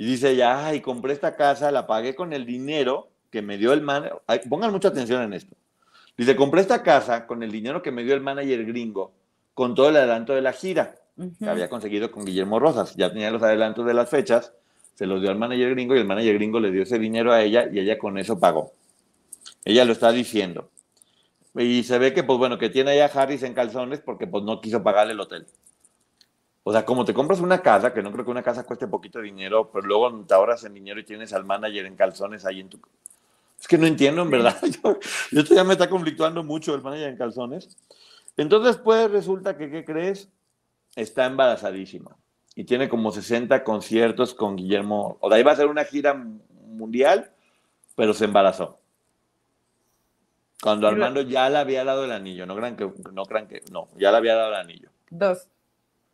y dice ya, ay, compré esta casa, la pagué con el dinero que me dio el manager. Pongan mucha atención en esto. Dice, compré esta casa con el dinero que me dio el manager gringo, con todo el adelanto de la gira que había conseguido con Guillermo Rosas. Ya tenía los adelantos de las fechas, se los dio al manager gringo y el manager gringo le dio ese dinero a ella y ella con eso pagó. Ella lo está diciendo. Y se ve que, pues bueno, que tiene allá Harris en calzones porque pues no quiso pagarle el hotel. O sea, como te compras una casa, que no creo que una casa cueste poquito dinero, pero luego te ahorras en dinero y tienes al manager en calzones ahí en tu... Es que no entiendo, en verdad. <laughs> Yo, esto ya me está conflictuando mucho el manager en calzones. Entonces, pues resulta que, ¿qué crees? Está embarazadísima. Y tiene como 60 conciertos con Guillermo. O sea, iba a ser una gira mundial, pero se embarazó. Cuando Armando ya le había dado el anillo, no crean que, no crean que, no, ya le había dado el anillo. Dos.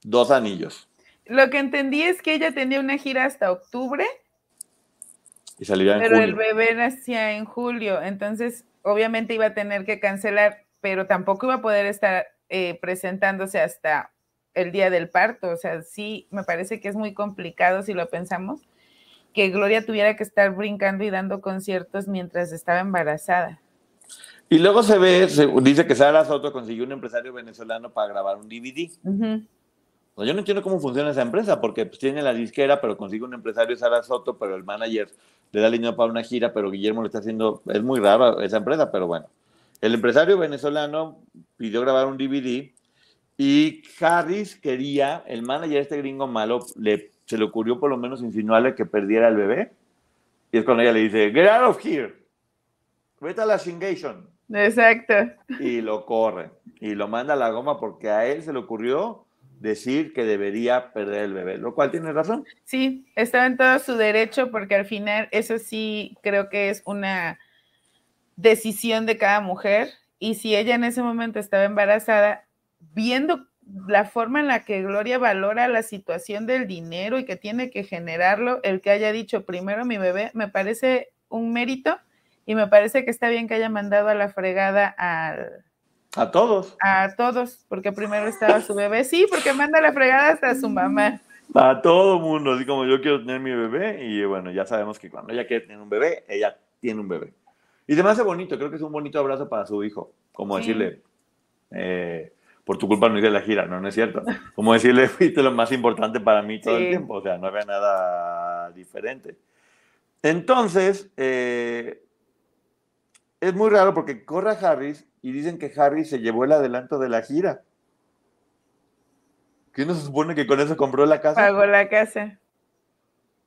Dos anillos. Lo que entendí es que ella tenía una gira hasta octubre. Y salía en pero el bebé nacía en julio, entonces obviamente iba a tener que cancelar, pero tampoco iba a poder estar eh, presentándose hasta el día del parto. O sea, sí, me parece que es muy complicado si lo pensamos, que Gloria tuviera que estar brincando y dando conciertos mientras estaba embarazada. Y luego se ve, dice que Sara Soto consiguió un empresario venezolano para grabar un DVD. Yo no entiendo cómo funciona esa empresa, porque pues, tiene la disquera, pero consigue un empresario Sara Soto, pero el manager le da dinero para una gira, pero Guillermo le está haciendo, es muy rara esa empresa, pero bueno. El empresario venezolano pidió grabar un DVD y Harris quería, el manager este gringo malo, le, se le ocurrió por lo menos insinuarle que perdiera el bebé. Y es cuando ella le dice, get out of here, vete a la Shingation. Exacto. Y lo corre. Y lo manda a la goma porque a él se le ocurrió decir que debería perder el bebé, lo cual tiene razón. Sí, estaba en todo su derecho porque al final eso sí creo que es una decisión de cada mujer y si ella en ese momento estaba embarazada, viendo la forma en la que Gloria valora la situación del dinero y que tiene que generarlo, el que haya dicho primero mi bebé, me parece un mérito y me parece que está bien que haya mandado a la fregada al... A todos. A todos, porque primero estaba su bebé. Sí, porque manda la fregada hasta a su mamá. A todo mundo, así como yo quiero tener mi bebé. Y bueno, ya sabemos que cuando ella quiere tener un bebé, ella tiene un bebé. Y se me hace bonito, creo que es un bonito abrazo para su hijo. Como decirle, eh, por tu culpa no hice la gira, no, no es cierto. Como decirle, <laughs> fuiste lo más importante para mí todo el tiempo. O sea, no había nada diferente. Entonces, eh, es muy raro porque corre a Harris y dicen que Harris se llevó el adelanto de la gira. ¿Qué no se supone que con eso compró la casa? Pagó la casa.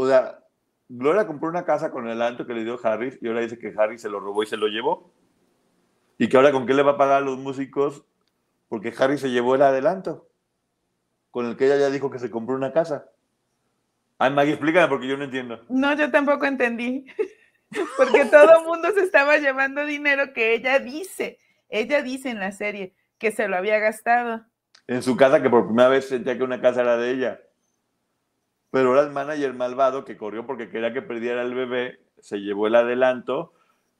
O sea, Gloria compró una casa con el alto que le dio Harris y ahora dice que Harris se lo robó y se lo llevó. Y que ahora con qué le va a pagar a los músicos porque Harris se llevó el adelanto con el que ella ya dijo que se compró una casa. Ay, Maggie, explícame porque yo no entiendo. No, yo tampoco entendí. <laughs> porque todo el mundo se estaba llevando dinero que ella dice, ella dice en la serie que se lo había gastado. En su casa, que por primera vez sentía que una casa era de ella. Pero ahora el manager malvado que corrió porque quería que perdiera el bebé, se llevó el adelanto,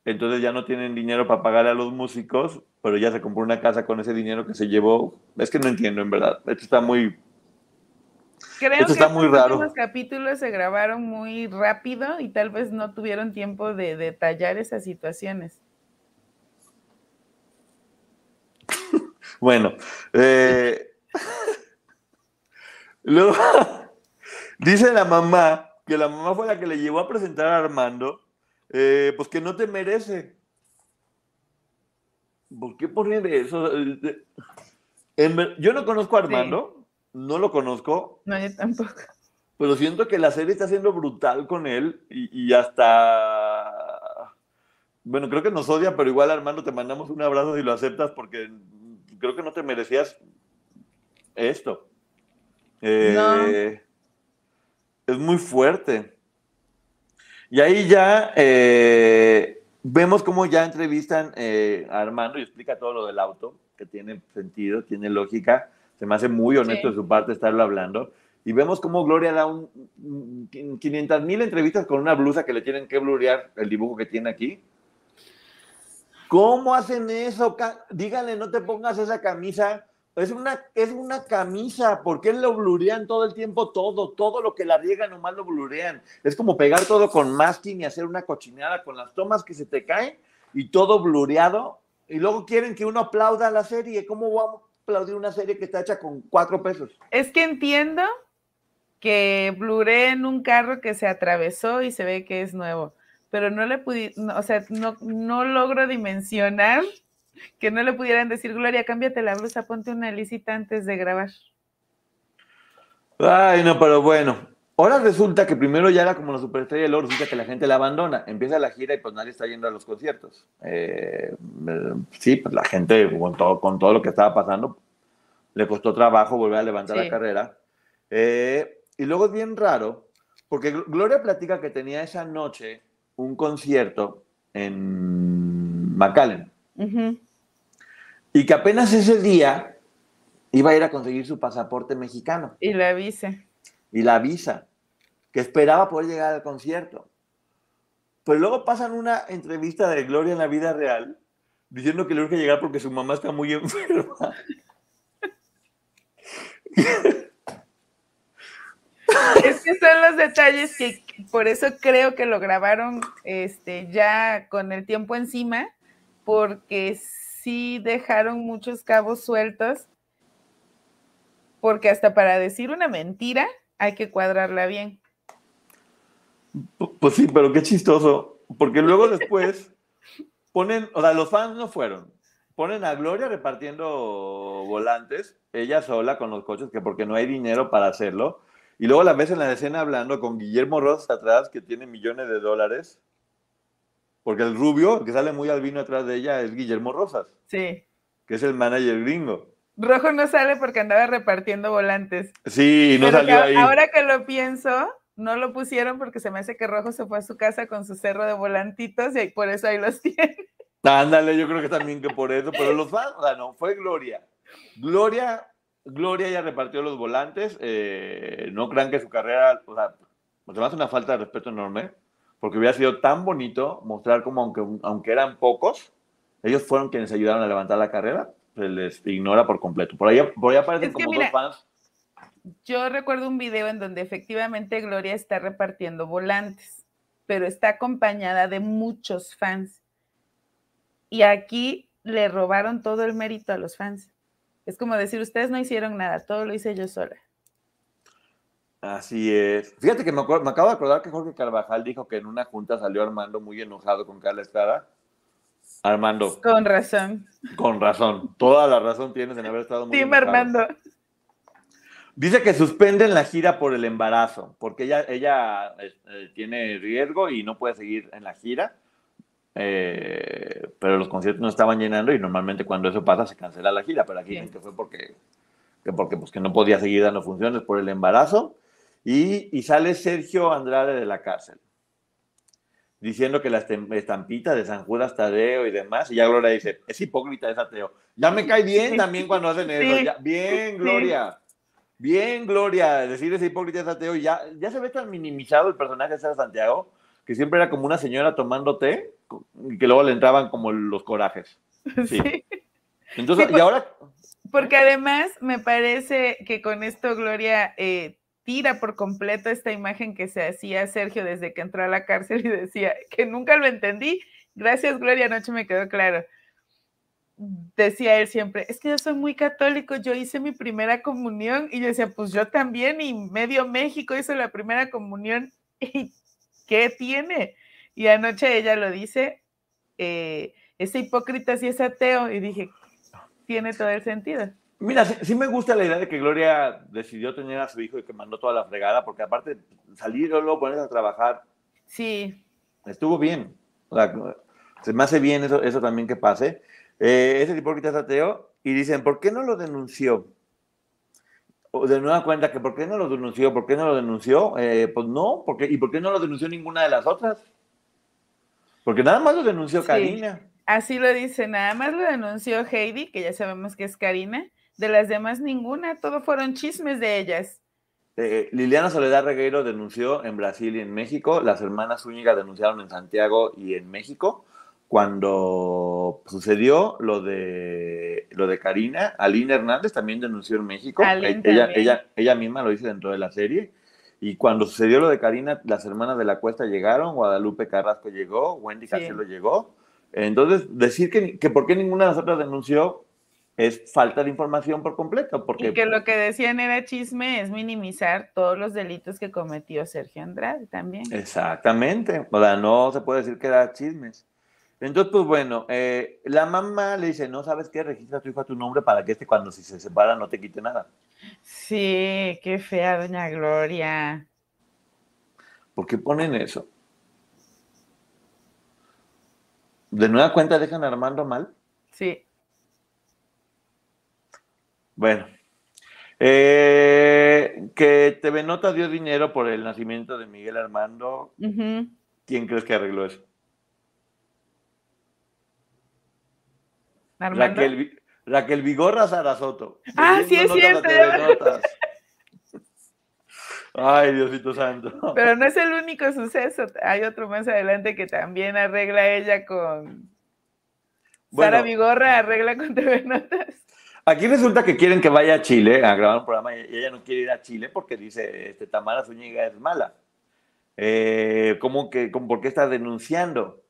entonces ya no tienen dinero para pagar a los músicos, pero ya se compró una casa con ese dinero que se llevó. Es que no entiendo, en verdad. Esto está muy... Creo Esto que está muy raro. últimos capítulos se grabaron muy rápido y tal vez no tuvieron tiempo de detallar esas situaciones. <laughs> Bueno, eh, <laughs> luego dice la mamá que la mamá fue la que le llevó a presentar a Armando, eh, pues que no te merece. ¿Por qué poner eso? Yo no conozco a Armando, no lo conozco, No, yo tampoco. pero siento que la serie está siendo brutal con él y, y hasta... Bueno, creo que nos odia, pero igual Armando te mandamos un abrazo si lo aceptas porque creo que no te merecías esto. Eh, Es muy fuerte. Y ahí ya eh, vemos cómo ya entrevistan eh, a Armando y explica todo lo del auto, que tiene sentido, tiene lógica. Se me hace muy honesto Sí. de su parte estarlo hablando. Y vemos cómo Gloria da un, 500 mil entrevistas con una blusa que le tienen que blurear el dibujo que tiene aquí. ¿Cómo hacen eso? Díganle, no te pongas esa camisa. Es una, es una camisa. ¿Por qué lo blurean todo el tiempo? Todo, todo lo que la riegan nomás lo blurean. Es como pegar todo con masking y hacer una cochinada con las tomas que se te caen y todo blureado. Y luego quieren que uno aplauda la serie. ¿Cómo vamos a aplaudir una serie que está hecha con cuatro pesos? Es que entiendo que bluré en un carro que se atravesó y se ve que es nuevo, pero no le pudi, no, o sea, no, no logro dimensionar <laughs> que no le pudieran decir, Gloria, cámbiate la blusa, ponte una lisita antes de grabar. Ay, no, pero bueno. Ahora resulta que primero ya era como la superestrella y luego resulta que la gente la abandona. Empieza la gira y pues nadie está yendo a los conciertos. Eh, sí, pues la gente con todo, con todo lo que estaba pasando le costó trabajo volver a levantar Sí. la carrera. Eh, y luego es bien raro, porque Gl- Gloria platica que tenía esa noche un concierto en McAllen. Y que apenas ese día iba a ir a conseguir su pasaporte mexicano. Y la avise. y la visa, que esperaba poder llegar al concierto. Pero luego pasan una entrevista de Gloria en la vida real, diciendo que le urge llegar porque su mamá está muy <laughs> enferma. Es que son los detalles que por eso creo que lo grabaron este, ya con el tiempo encima, porque sí dejaron muchos cabos sueltos, porque hasta para decir una mentira hay que cuadrarla bien. Pues sí, pero qué chistoso, porque luego después ponen, o sea, los fans no fueron, ponen a Gloria repartiendo volantes, ella sola con los coches, que porque no hay dinero para hacerlo, y luego la ves en la escena hablando con Guillermo Rosas atrás, que tiene millones de dólares, porque el rubio, el que sale muy albino atrás de ella, es Guillermo Rosas, Sí. que es el manager gringo. Rojo no sale porque andaba repartiendo volantes. Sí, no Pero salió que ahí. ahora que lo pienso, no lo pusieron porque se me hace que Rojo se fue a su casa con su cerro de volantitos y por eso ahí los <laughs> tiene. Ándale, yo creo que también que por eso, pero los fans, o sea, no, fue Gloria. Gloria, Gloria ya repartió los volantes, eh, no crean que su carrera, o sea, me hace una falta de respeto enorme, porque hubiera sido tan bonito mostrar como aunque, aunque eran pocos, ellos fueron quienes ayudaron a levantar la carrera, se les ignora por completo. Por ahí, por ahí aparecen Es que como mira, dos fans. Yo recuerdo un video en donde efectivamente Gloria está repartiendo volantes, pero está acompañada de muchos fans. Y aquí le robaron todo el mérito a los fans. Es como decir, ustedes no hicieron nada, todo lo hice yo sola. Así es. Fíjate que me, me acabo de acordar que Jorge Carvajal dijo que en una junta salió Armando muy enojado con Carla Estrada. Armando, Con razón. Con razón, toda la razón tienes en haber estado muy Tim enojado. Armando. Dice que suspenden la gira por el embarazo, porque ella, ella eh, tiene riesgo y no puede seguir en la gira. Eh, pero los conciertos no estaban llenando y normalmente cuando eso pasa se cancela la gira, pero aquí Sí. dicen que fue porque, que porque pues, que no podía seguir dando funciones por el embarazo. Y, y sale Sergio Andrade de la cárcel, diciendo que la estem- estampita de San Judas Tadeo y demás, y ya Gloria dice, es hipócrita esa Teo. Ya me cae bien Sí. también cuando hacen eso. Sí. ya- bien, Sí. Gloria. Bien, Gloria, decir ese hipócrita es ateo. Ya, ya se ve tan minimizado el personaje de Sara Santiago, que siempre era como una señora tomando té y que luego le entraban como los corajes. Sí. Entonces, y ahora. Porque además me parece que con esto Gloria eh, tira por completo esta imagen que se hacía Sergio desde que entró a la cárcel y decía que nunca lo entendí. Gracias, Gloria, anoche me quedó claro decía él siempre, es que yo soy muy católico, yo hice mi primera comunión y yo decía, pues yo también y medio México hizo la primera comunión <laughs> y ¿qué tiene? Y anoche ella lo dice, eh, ese hipócrita sí es ateo y dije, tiene todo el sentido. Mira, sí, me gusta la idea de que Gloria decidió tener a su hijo y que mandó toda la fregada, porque aparte salir luego ponerse a trabajar. Sí. Estuvo bien. se me hace bien eso, eso también que pase. Eh, ese hipócrita es ateo, y dicen, ¿por qué no lo denunció? O de nueva cuenta que ¿por qué no lo denunció? ¿Por qué no lo denunció? Eh, pues no, porque, ¿y por qué no lo denunció ninguna de las otras? Porque nada más lo denunció Karina. Así lo dice, nada más lo denunció Heidi, que ya sabemos que es Karina. De las demás ninguna, todo fueron chismes de ellas. Eh, Liliana Soledad Regueiro denunció en Brasil y en México, las hermanas Zúñiga denunciaron en Santiago y en México, cuando sucedió lo de lo de Karina, Aline Hernández también denunció en México. ella, ella, ella misma lo dice dentro de la serie. Y cuando sucedió lo de Karina, las hermanas de la Cuesta llegaron, Guadalupe Carrasco llegó, Wendy sí. llegó. Entonces, decir que, que por qué ninguna de las otras denunció es falta de información por completo. Porque, y que lo que decían era chisme, es minimizar todos los delitos que cometió Sergio Andrade también. Exactamente. O sea, no se puede decir que era chismes. Entonces, pues bueno, eh, la mamá le dice, no sabes qué, registra a tu hijo a tu nombre para que este cuando si se separa no te quite nada. Sí, qué fea, doña Gloria. ¿Por qué ponen eso? ¿De nueva cuenta dejan a Armando mal? Sí. Bueno. Eh, que TV Nota dio dinero por el nacimiento de Miguel Armando. ¿Quién crees que arregló eso? Raquel, Raquel Vigorra Sarasoto. Ah, sí es cierto. Ay, Diosito Santo. Pero no es el único suceso. Hay otro más adelante que también arregla ella con. Sara Vigorra arregla con TV Notas. Aquí resulta que quieren que vaya a Chile a grabar un programa y ella no quiere ir a Chile porque dice, este, Tamara Zúñiga es mala. Eh, ¿Cómo que, cómo, ¿Por qué está denunciando?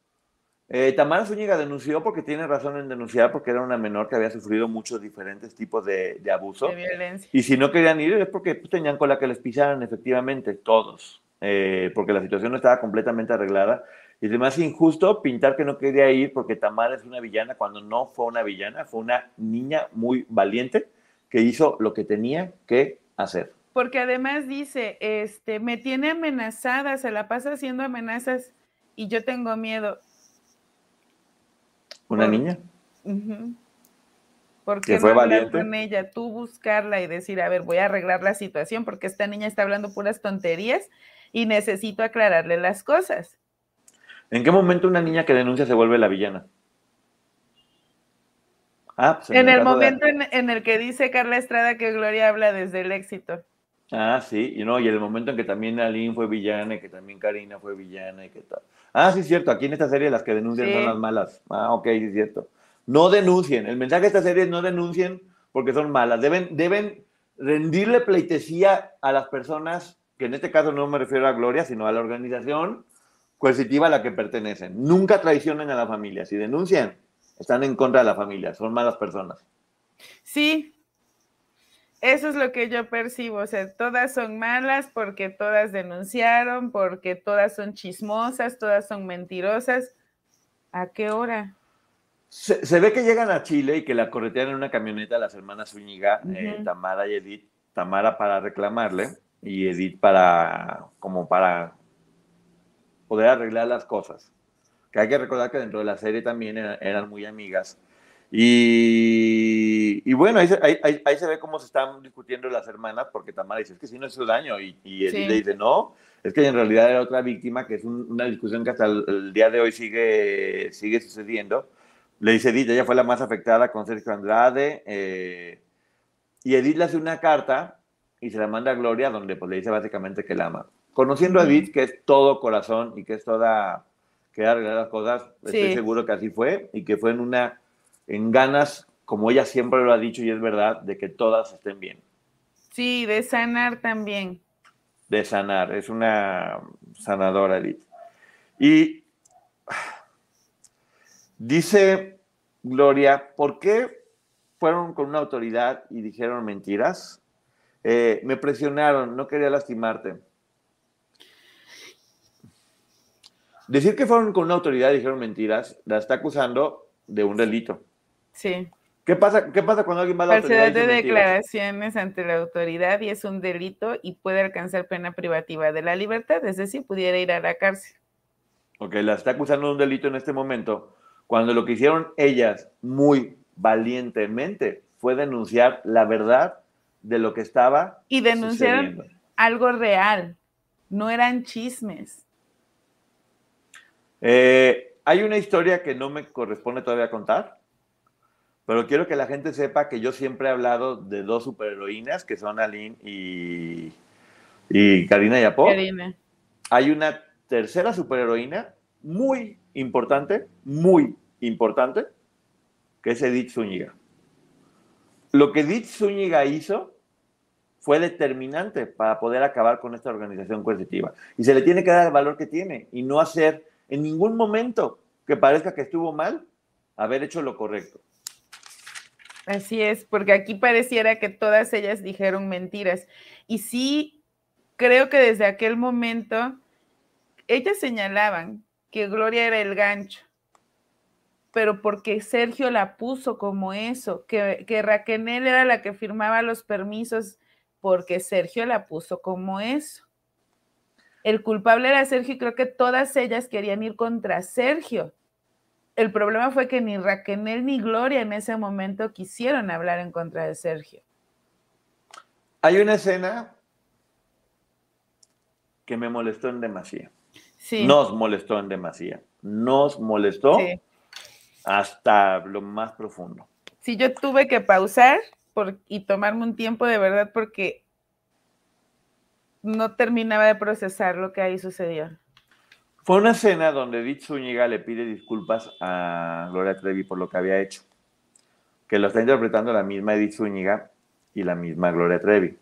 Eh, Tamara Zúñiga denunció porque tiene razón en denunciar, porque era una menor que había sufrido muchos diferentes tipos de, abuso. De violencia. Y si no querían ir es porque pues, tenían con la que les pisaran, efectivamente, todos, eh, porque la situación no estaba completamente arreglada. Y además injusto pintar que no quería ir porque Tamara es una villana cuando no fue una villana, fue una niña muy valiente que hizo lo que tenía que hacer. Porque además dice, este, me tiene amenazada, se la pasa haciendo amenazas y yo tengo miedo una niña. Porque fue valiente. con ella, tú buscarla y decir, a ver, voy a arreglar la situación porque esta niña está hablando puras tonterías y necesito aclararle las cosas. ¿En qué momento una niña que denuncia se vuelve la villana? Ah, pues en, el, momento en, el que dice Carla Estrada que Gloria habla desde el éxito. Ah, sí, y no, y el momento en que también Aline fue villana y que también Karina fue villana y que tal. Ah, sí, es cierto. Aquí en esta serie las que denuncian son las malas. Ah, ok, sí, es cierto. No denuncien. El mensaje de esta serie es no denuncien porque son malas. Deben, deben rendirle pleitesía a las personas, que en este caso no me refiero a Gloria, sino a la organización coercitiva a la que pertenecen. Nunca traicionen a la familia. Si denuncian, están en contra de la familia. Son malas personas. Sí, eso es lo que yo percibo, o sea, todas son malas porque todas denunciaron, porque todas son chismosas, todas son mentirosas. ¿A qué hora? Se, ve que llegan a Chile y que la corretean en una camioneta las hermanas Zúñiga, eh, Tamara y Edith. Tamara para reclamarle y Edith para, como para poder arreglar las cosas. Que hay que recordar que dentro de la serie también eran muy amigas y, bueno, ahí se, ahí, se, ve cómo se están discutiendo las hermanas, porque Tamara dice, es que si no hizo daño, y, y le dice, no, es que en realidad era otra víctima, que es una discusión que hasta el, día de hoy sigue, sigue sucediendo. Le dice Edith, ella fue la más afectada con Sergio Andrade, eh, y Edith le hace una carta y se la manda a Gloria, donde pues, le dice básicamente que la ama. Conociendo a Edith, que es todo corazón y que es toda que arreglar las cosas, estoy seguro que así fue y que fue en una, en ganas, como ella siempre lo ha dicho y es verdad, de que todas estén bien. Sí, de sanar también. De sanar, es una sanadora, Edith. Y dice Gloria, ¿por qué fueron con una autoridad y dijeron mentiras? Eh, me presionaron, no quería lastimarte. Decir que fueron con una autoridad y dijeron mentiras, la está acusando de un delito. Sí. ¿Qué pasa, qué pasa cuando alguien va a la autoridad? de declaraciones ante la autoridad y es un delito y puede alcanzar pena privativa de la libertad, es decir, pudiera ir a la cárcel. Ok, la está acusando de un delito en este momento, cuando lo que hicieron ellas muy valientemente fue denunciar la verdad de lo que estaba. Y denunciaron algo real, no eran chismes. Eh, hay una historia que no me corresponde todavía contar, pero quiero que la gente sepa que yo siempre he hablado de dos superheroínas, que son Aline y, y Karina Yapó. Karina. Hay una tercera superheroína muy importante, muy importante, que es Edith Zúñiga. Lo que Edith Zúñiga hizo fue determinante para poder acabar con esta organización coercitiva. Y se le tiene que dar el valor que tiene y no hacer en ningún momento que parezca que estuvo mal haber hecho lo correcto. Así es, porque aquí pareciera que todas ellas dijeron mentiras. Y sí, creo que desde aquel momento, ellas señalaban que Gloria era el gancho, pero porque Sergio la puso como eso, que, que Raquel era la que firmaba los permisos porque Sergio la puso como eso. El culpable era Sergio y creo que todas ellas querían ir contra Sergio. El problema fue que ni Raquel ni Gloria en ese momento quisieron hablar en contra de Sergio. Hay una escena que me molestó en demasía. Sí. Nos molestó en demasía. Nos molestó hasta lo más profundo. Sí, yo tuve que pausar y tomarme un tiempo de verdad porque no terminaba de procesar lo que ahí sucedió. Fue una escena donde Edith Zúñiga le pide disculpas a Gloria Trevi por lo que había hecho, que lo está interpretando la misma Edith Zúñiga y la misma Gloria Trevi.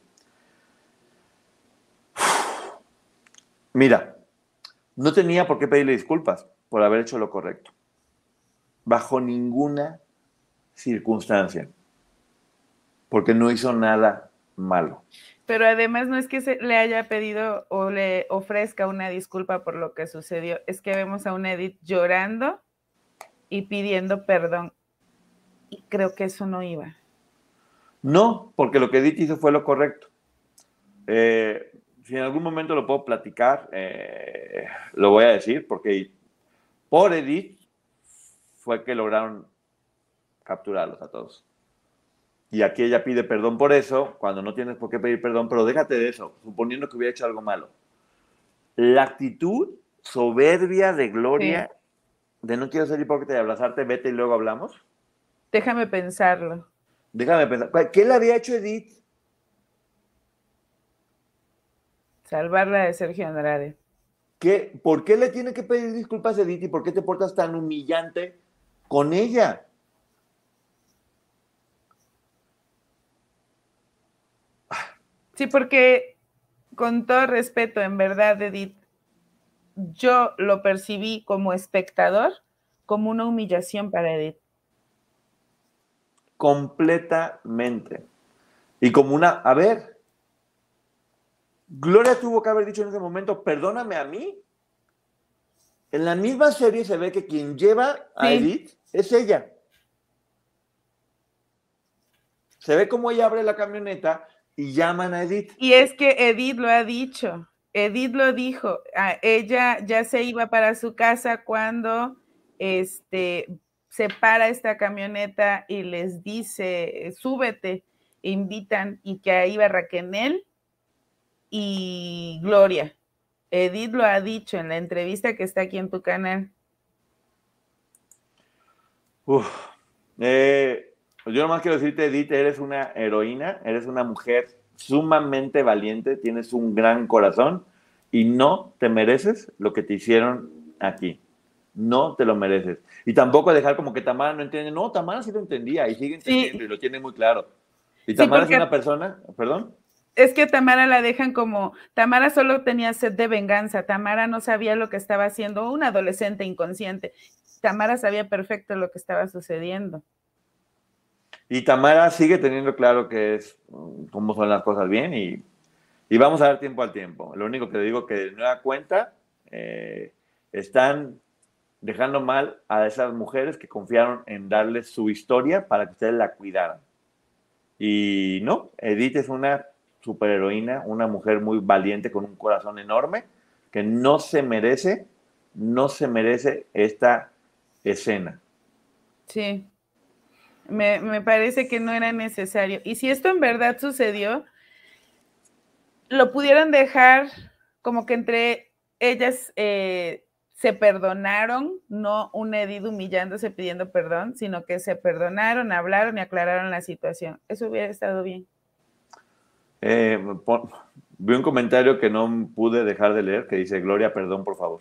Mira, no tenía por qué pedirle disculpas por haber hecho lo correcto, bajo ninguna circunstancia porque no hizo nada malo. Pero además no es que se le haya pedido o le ofrezca una disculpa por lo que sucedió, es que vemos a un Edith llorando y pidiendo perdón. Y creo que eso no iba. No, porque lo que Edith hizo fue lo correcto. Eh, si en algún momento lo puedo platicar, eh, lo voy a decir, porque por Edith fue que lograron capturarlos a todos. Y aquí ella pide perdón por eso, cuando no tienes por qué pedir perdón, pero déjate de eso, suponiendo que hubiera hecho algo malo. La actitud soberbia de Gloria, de no quiero salir porque te abrazarte, vete y luego hablamos. Déjame pensarlo. Déjame pensar. ¿Qué le había hecho Edith? Salvarla de Sergio Andrade. ¿Qué? ¿Por qué le tiene que pedir disculpas a Edith y por qué te portas tan humillante con ella? Sí, porque con todo respeto, en verdad, Edith, yo lo percibí como espectador como una humillación para Edith. Completamente. Y como una, a ver, Gloria tuvo que haber dicho en ese momento, perdóname a mí. En la misma serie se ve que quien lleva a Edith es ella. Se ve como ella abre la camioneta y llaman a Edith. Y es que Edith lo ha dicho, Edith lo dijo, ella ya se iba para su casa cuando este, se para esta camioneta y les dice, súbete, invitan y que ahí va Raquel y Gloria. Edith lo ha dicho en la entrevista que está aquí en tu canal. Uf, eh, yo nomás quiero decirte, Edith, eres una heroína, eres una mujer sumamente valiente, tienes un gran corazón y no te mereces lo que te hicieron aquí. No te lo mereces. Y tampoco dejar como que Tamara no entiende. No, Tamara sí lo entendía y sigue entendiendo y lo tiene muy claro. Y Tamara es una persona, perdón. Es que Tamara la dejan como, Tamara solo tenía sed de venganza, Tamara no sabía lo que estaba haciendo, un adolescente inconsciente. Tamara sabía perfecto lo que estaba sucediendo. Y Tamara sigue teniendo claro que es cómo son las cosas bien y, y vamos a dar tiempo al tiempo. Lo único que digo que de nueva cuenta eh, están dejando mal a esas mujeres que confiaron en darles su historia para que ustedes la cuidaran. Y no, Edith es una superheroína, una mujer muy valiente con un corazón enorme que no se merece, no se merece esta escena. Sí, me, me parece que no era necesario. Y si esto en verdad sucedió, lo pudieron dejar como que entre ellas eh, se perdonaron, no un Edith humillándose pidiendo perdón, sino que se perdonaron, hablaron y aclararon la situación. Eso hubiera estado bien. Eh, vi un comentario que no pude dejar de leer que dice, Gloria, perdón, por favor.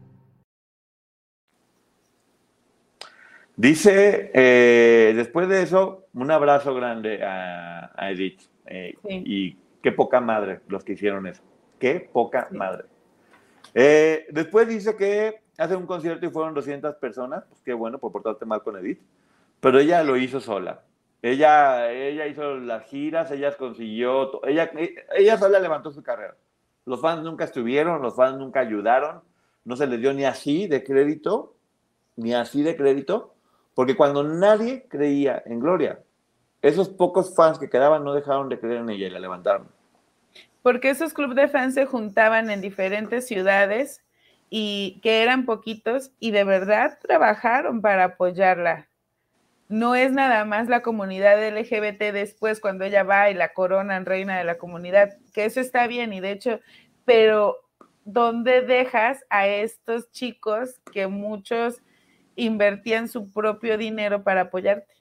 Dice, eh, después de eso, un abrazo grande a, Edith. Eh, y qué poca madre los que hicieron eso. Qué poca madre. Eh, después dice que hace un concierto y fueron 200 personas. Pues qué bueno por portarte mal con Edith. Pero ella lo hizo sola. Ella, ella hizo las giras, ella consiguió, ella, ella sola levantó su carrera. Los fans nunca estuvieron, los fans nunca ayudaron, no se les dio ni así de crédito, ni así de crédito porque cuando nadie creía en Gloria, esos pocos fans que quedaban no dejaron de creer en ella y la levantaron. Porque esos clubes de fans se juntaban en diferentes ciudades y que eran poquitos y de verdad trabajaron para apoyarla. No es nada más la comunidad LGBT después cuando ella va y la coronan reina de la comunidad, que eso está bien y de hecho, pero ¿dónde dejas a estos chicos que muchos invertían su propio dinero para apoyarte.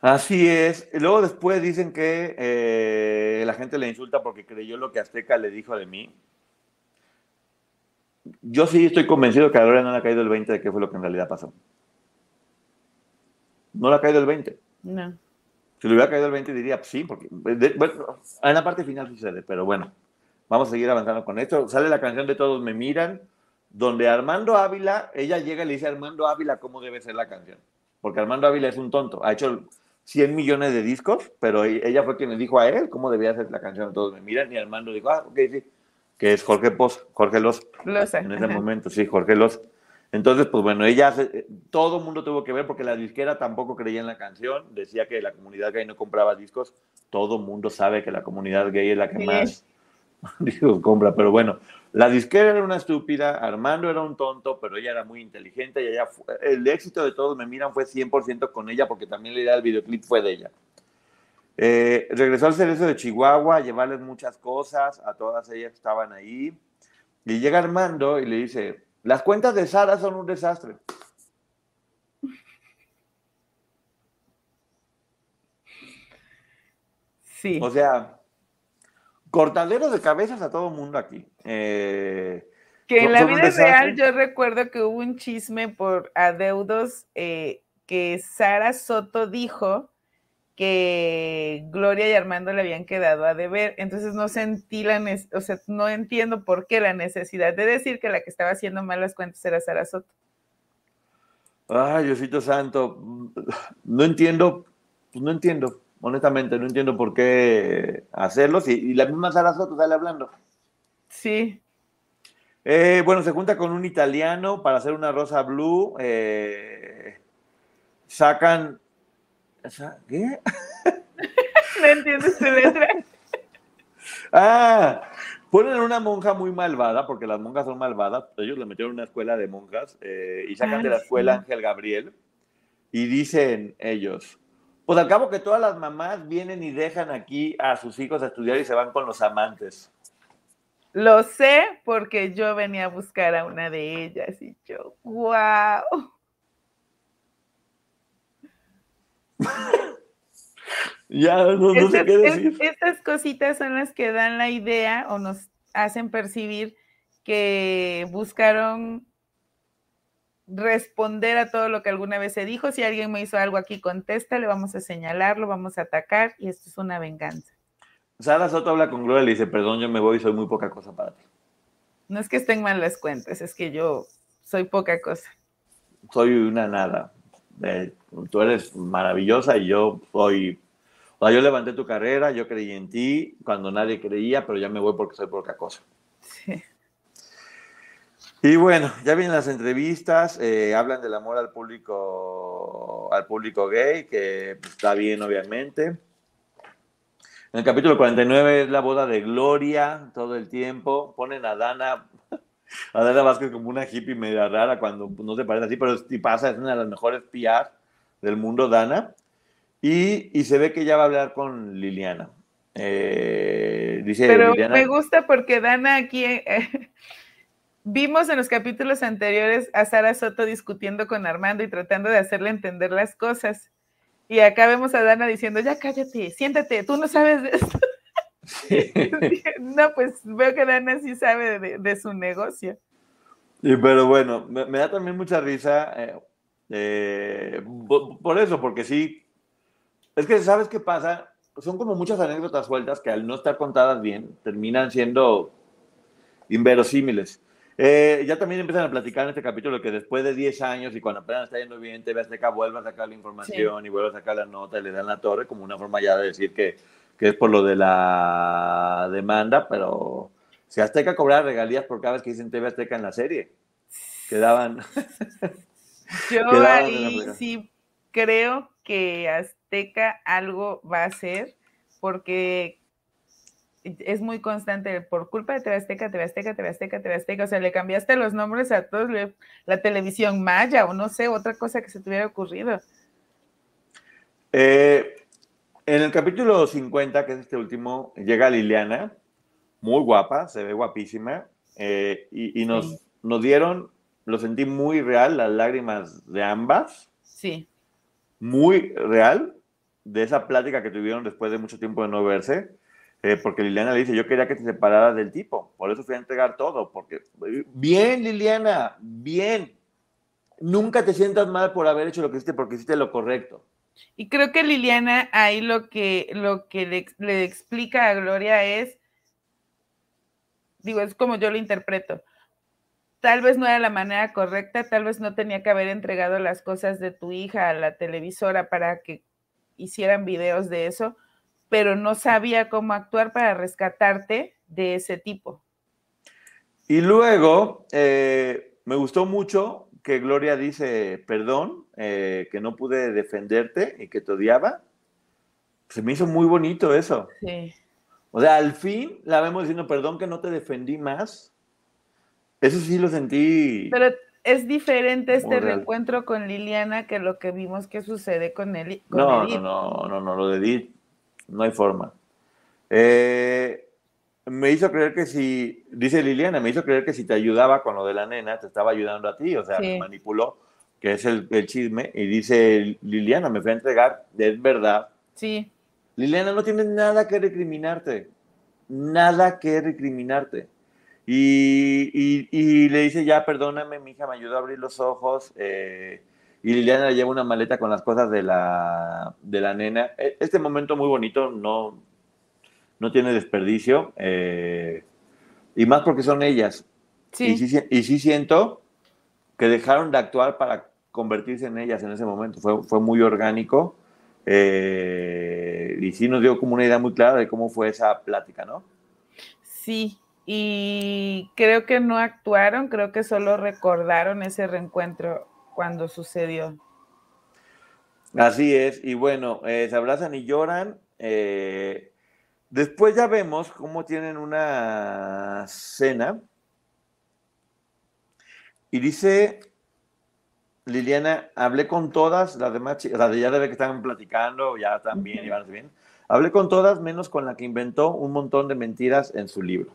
Así es. Luego después dicen que eh, la gente le insulta porque creyó lo que Azteca le dijo de mí. Yo sí estoy convencido que a Gloria no le ha caído el 20 de qué fue lo que en realidad pasó. No le ha caído el 20. No. Si le hubiera caído el 20 diría, pues sí, porque bueno, en la parte final sucede, pero bueno, vamos a seguir avanzando con esto. Sale la canción de Todos me miran, donde Armando Ávila, ella llega y le dice a Armando Ávila cómo debe ser la canción. Porque Armando Ávila es un tonto, ha hecho 100 millones de discos, pero e-, ella fue quien le dijo a él cómo debía ser la canción. Todos me miran y Armando dijo, ah, ok, sí, que es Jorge Poz, Jorge Los. En ese momento, sí, Jorge Los. Entonces, pues bueno, ella, todo el mundo tuvo que ver porque la disquera tampoco creía en la canción, decía que la comunidad gay no compraba discos, todo el mundo sabe que la comunidad gay es la que más <laughs> discos compra, pero bueno, la disquera era una estúpida, Armando era un tonto, pero ella era muy inteligente y ella el éxito de todos me miran fue 100% con ella porque también la idea del videoclip fue de ella. Eh, regresó al cerezo de Chihuahua a llevarles muchas cosas a todas ellas que estaban ahí. Y llega Armando y le dice, las cuentas de Sara son un desastre. Sí. O sea, cortadero de cabezas a todo mundo aquí. Eh, que en la vida real yo recuerdo que hubo un chisme por adeudos eh, que Sara Soto dijo que Gloria y Armando le habían quedado a deber, entonces no sentí la, o sea, no entiendo por qué la necesidad de decir que la que estaba haciendo malas cuentas era Sara Soto. Ay, Diosito Santo, no entiendo, pues no entiendo honestamente no entiendo por qué hacerlo. y la misma Sara Soto sale hablando. Sí. Eh, bueno, se junta con un italiano para hacer una rosa blue. Eh, sacan ¿Qué? <laughs> no letra. ah, ponen una monja muy malvada, porque las monjas son malvadas. Ellos le metieron una escuela de monjas eh, y sacan de la escuela Ángel Gabriel. Y dicen ellos, pues al cabo que todas las mamás vienen y dejan aquí a sus hijos a estudiar y se van con los amantes. Lo sé porque yo venía a buscar a una de ellas y yo, wow. <laughs> ya no, sé qué decir. estas cositas son las que dan la idea o nos hacen percibir que buscaron responder a todo lo que alguna vez se dijo. Si alguien me hizo algo aquí, contesta, le vamos a señalarlo, vamos a atacar y esto es una venganza. Sara Soto habla con Gloria y le dice, perdón, yo me voy, soy muy poca cosa para ti. No es que estén mal las cuentas, es que yo soy poca cosa. Soy una nada. Eh, tú eres maravillosa y yo soy... O sea, yo levanté tu carrera, yo creí en ti cuando nadie creía, pero ya me voy porque soy poca cosa. Sí. Y bueno, ya vienen las entrevistas, eh, hablan del amor al público, al público gay, que está bien, obviamente. En el capítulo 49 es la boda de Gloria todo el tiempo. Ponen a Dana, <laughs> a Dana Vázquez como una hippie media rara cuando no se parece así, pero sí pasa, es una de las mejores PR del mundo, Dana. Y, y se ve que ya va a hablar con Liliana. Eh, dice pero me gusta porque Dana aquí... Eh, <laughs> Vimos en los capítulos anteriores a Sara Soto discutiendo con Armando y tratando de hacerle entender las cosas. Y acá vemos a Dana diciendo, ya cállate, siéntate, tú no sabes de esto. <laughs> no, pues veo que Dana sí sabe de, su negocio. Y, pero bueno, me, da también mucha risa eh, eh, por, eso, porque sí, es que sabes qué pasa, son como muchas anécdotas sueltas que al no estar contadas bien terminan siendo inverosímiles. Eh, ya también empiezan a platicar en este capítulo que después de 10 años y cuando apenas está yendo bien, TV Azteca vuelve a sacar la información y vuelve a sacar la nota y le dan la torre como una forma ya de decir que, que es por lo de la demanda, pero si Azteca cobrara regalías por cada vez que dicen TV Azteca en la serie, quedaban. <laughs> Yo ahí sí creo que Azteca algo va a hacer porque es muy constante por culpa de TV Azteca, TV Azteca. O sea, le cambiaste los nombres a todos, la televisión maya o no sé, otra cosa que se te hubiera ocurrido. Eh, en el capítulo 50, que es este último, llega Liliana, muy guapa, se ve guapísima, eh, y, nos, nos dieron, lo sentí muy real, las lágrimas de ambas. Sí. Muy real, de esa plática que tuvieron después de mucho tiempo de no verse eh, porque Liliana le dice, yo quería que te separaras del tipo, por eso fui a entregar todo, porque bien Liliana, bien, nunca te sientas mal por haber hecho lo que hiciste porque hiciste lo correcto. Y creo que Liliana ahí lo que, lo que le, le explica a Gloria es, digo, es como yo lo interpreto, tal vez no era la manera correcta, tal vez no tenía que haber entregado las cosas de tu hija a la televisora para que hicieran videos de eso, pero no sabía cómo actuar para rescatarte de ese tipo. Y luego, eh, me gustó mucho que Gloria dice, perdón, eh, que no pude defenderte y que te odiaba. Se me hizo muy bonito eso. Sí. O sea, al fin la vemos diciendo, perdón que no te defendí más. Eso sí lo sentí. Pero es diferente este reencuentro con Liliana que lo que vimos que sucede con él. no, no, no, no, no, lo de Edith no hay forma. Eh, me hizo creer que si, dice Liliana, me hizo creer que si te ayudaba con lo de la nena, te estaba ayudando a ti, o sea, me manipuló, que es el, chisme, y dice Liliana, me fui a entregar, es verdad. Sí. Liliana, no tienes nada que recriminarte, nada que recriminarte. Y, y, le dice, ya, perdóname, mi hija me ayudó a abrir los ojos. Eh, y Liliana lleva una maleta con las cosas de la, de la nena. E, este momento muy bonito, no, no tiene desperdicio, eh, y más porque son ellas. Sí. Y, sí, siento que dejaron de actuar para convertirse en ellas en ese momento. Fue, fue muy orgánico eh, y sí nos dio como una idea muy clara de cómo fue esa plática, ¿no? Sí, y creo que no actuaron, creo que solo recordaron ese reencuentro cuando sucedió. Así es, y bueno, eh, se abrazan y lloran. Eh, después ya vemos cómo tienen una cena. Y dice Liliana, hablé con todas las demás chicas, o sea, ya debe que están platicando, ya están bien y van bien. Hablé con todas menos con la que inventó un montón de mentiras en su libro.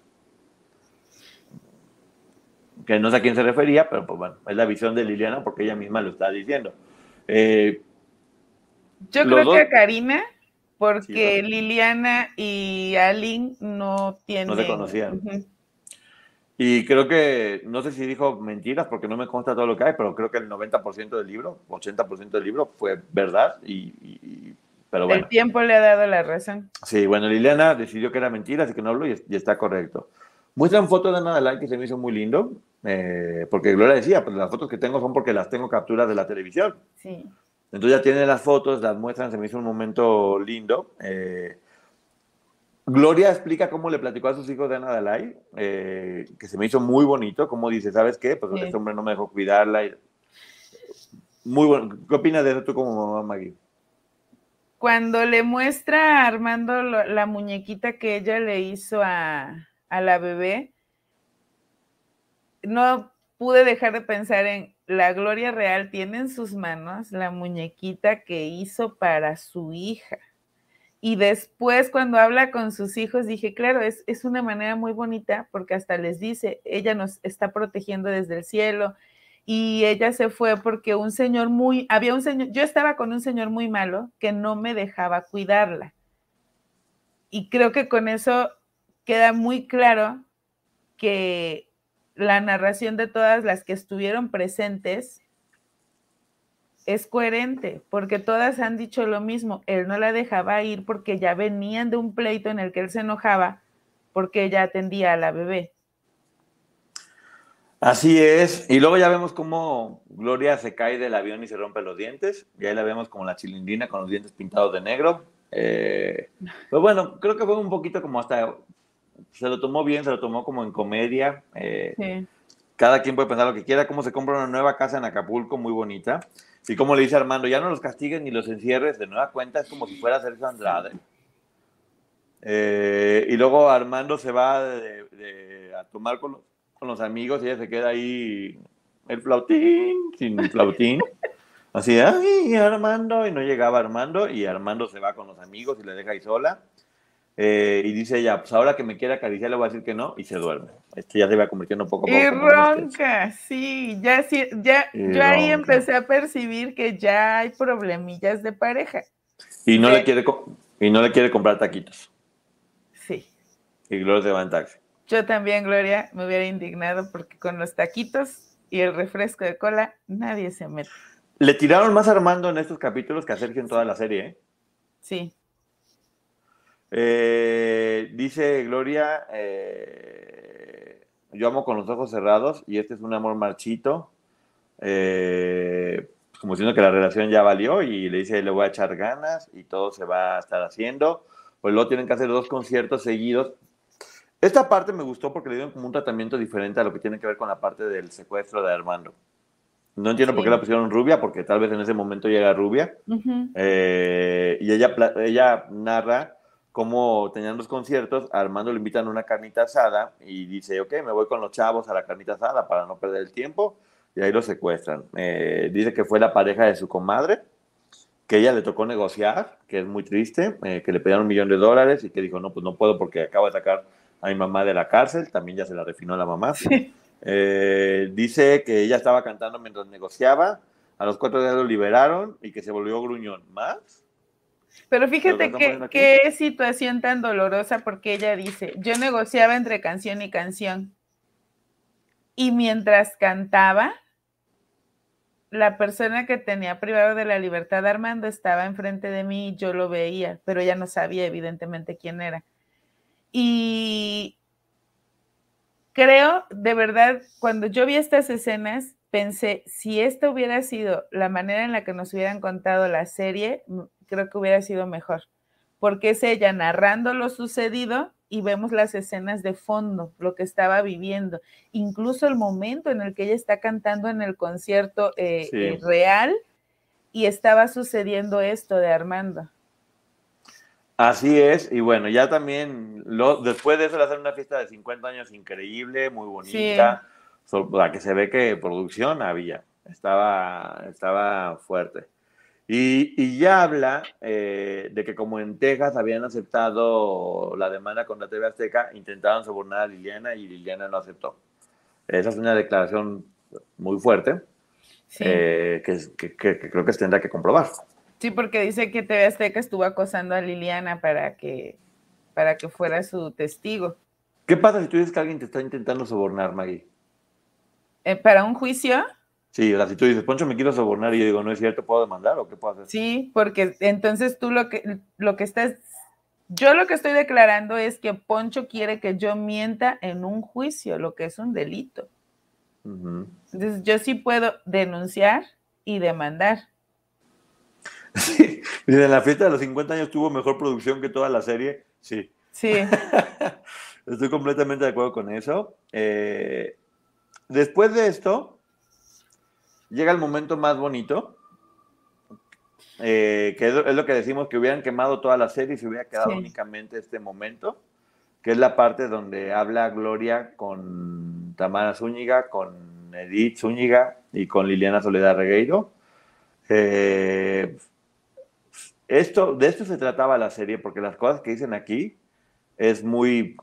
Que no sé a quién se refería, pero pues bueno, es la visión de Liliana porque ella misma lo está diciendo. Eh, Yo creo que a Karina, porque Liliana y Aline no tienen. No se conocían. Y creo que, no sé si dijo mentiras porque no me consta todo lo que hay, pero creo que el 90% del libro, 80% del libro fue verdad y, pero bueno. El tiempo le ha dado la razón. Sí, bueno, Liliana decidió que era mentira, así que no habló y, está correcto. Muestran fotos de Ana like que se me hizo muy lindo, eh, porque Gloria decía, pues las fotos que tengo son porque las tengo capturas de la televisión. Sí. Entonces ya tiene las fotos, las muestran, se me hizo un momento lindo. Eh, Gloria explica cómo le platicó a sus hijos de Ana Dalai, eh, que se me hizo muy bonito, como dice, ¿sabes qué? Pues este hombre no me dejó cuidarla. Muy bueno. ¿Qué opinas de eso tú como mamá, Maggie? Cuando le muestra a Armando la muñequita que ella le hizo a, a la bebé, no pude dejar de pensar en la Gloria Real tiene en sus manos la muñequita que hizo para su hija. Y después cuando habla con sus hijos, dije, claro, es, es, una manera muy bonita porque hasta les dice, ella nos está protegiendo desde el cielo y ella se fue porque un señor muy, había un señor, yo estaba con un señor muy malo que no me dejaba cuidarla. Y creo que con eso queda muy claro que la narración de todas las que estuvieron presentes es coherente, porque todas han dicho lo mismo. Él no la dejaba ir porque ya venían de un pleito en el que él se enojaba porque ella atendía a la bebé. Así es. Y luego ya vemos cómo Gloria se cae del avión y se rompe los dientes. Y ahí la vemos como la chilindrina con los dientes pintados de negro. Eh, pero bueno, creo que fue un poquito como hasta. Se lo tomó bien, se lo tomó como en comedia. Eh, sí. Cada quien puede pensar lo que quiera. Cómo se compra una nueva casa en Acapulco, muy bonita. Y como le dice Armando, ya no los castiguen ni los encierres, de nueva cuenta es como si fuera Sergio Andrade. Eh, y luego Armando se va a tomar con los, amigos y ella se queda ahí el flautín, sin <laughs> flautín. Así, ay, Armando, y no llegaba Armando, y Armando se va con los amigos y le deja ahí sola. Eh, y dice ella, pues ahora que me quiere acariciar le voy a decir que no, y se duerme. Esto ya se va convirtiendo poco a poco. Y ronca, sí, ya, sí, ya yo ahí empecé a percibir que ya hay problemillas de pareja. Y no, le, quiere, y no le quiere comprar taquitos. Sí. Y Gloria se va en taxi. Yo también, Gloria, me hubiera indignado porque con los taquitos y el refresco de cola nadie se mete. Le tiraron más a Armando en estos capítulos que a Sergio en toda la serie, ¿eh? Sí. Eh, dice Gloria, eh, yo amo con los ojos cerrados y este es un amor marchito, eh, como diciendo que la relación ya valió y le dice, le voy a echar ganas y todo se va a estar haciendo. Pues luego tienen que hacer dos conciertos seguidos. Esta parte me gustó porque le dieron como un tratamiento diferente a lo que tiene que ver con la parte del secuestro de Armando. No entiendo por qué la pusieron rubia, porque tal vez en ese momento ya era rubia. y ella, ella narra como tenían los conciertos, Armando le invitan a una carnita asada y dice, ok, me voy con los chavos a la carnita asada para no perder el tiempo, y ahí lo secuestran. Eh, dice que fue la pareja de su comadre, que ella le tocó negociar, que es muy triste, eh, que le pedían un millón de dólares y que dijo, no, pues no puedo porque acabo de sacar a mi mamá de la cárcel, también ya se la refinó la mamá. Eh, dice que ella estaba cantando mientras negociaba, a los cuatro días lo liberaron y que se volvió gruñón. ¿Más? Pero fíjate que, qué situación tan dolorosa porque ella dice, yo negociaba entre canción y canción. Y mientras cantaba, la persona que tenía privado de la libertad Armando estaba enfrente de mí y yo lo veía, pero ella no sabía evidentemente quién era. Y creo, de verdad, cuando yo vi estas escenas, pensé, si esta hubiera sido la manera en la que nos hubieran contado la serie, creo que hubiera sido mejor, porque es ella narrando lo sucedido y vemos las escenas de fondo, lo que estaba viviendo, incluso el momento en el que ella está cantando en el concierto eh, eh, real y estaba sucediendo esto de Armando. Así es, y bueno, ya también, lo, después de eso, le hacen una fiesta de 50 años increíble, muy bonita, la que se ve que producción había, estaba, estaba fuerte. Y, ya habla eh, de que como en Texas habían aceptado la demanda contra TV Azteca, intentaron sobornar a Liliana y Liliana no aceptó. Esa es una declaración muy fuerte eh, que, creo que se tendrá que comprobar. Sí, porque dice que TV Azteca estuvo acosando a Liliana para que, para que fuera su testigo. ¿Qué pasa si tú dices que alguien te está intentando sobornar, Maggie? Eh, ¿Para un juicio? Sí, o sea, si tú dices, Poncho, me quiero sobornar y yo digo, no es cierto, ¿puedo demandar o qué puedo hacer? Sí, porque entonces tú lo que, lo que estás, yo lo que estoy declarando es que Poncho quiere que yo mienta en un juicio, lo que es un delito. Entonces yo sí puedo denunciar y demandar. <laughs> Sí, en la fiesta de los 50 años tuvo mejor producción que toda la serie, sí. Sí. <laughs> Estoy completamente de acuerdo con eso. Eh, después de esto, llega el momento más bonito, eh, que es lo, que decimos, que hubieran quemado toda la serie y se hubiera quedado únicamente este momento, que es la parte donde habla Gloria con Tamara Zúñiga, con Edith Zúñiga y con Liliana Soledad Regueiro. Eh, esto, de esto se trataba la serie, porque las cosas que dicen aquí es muy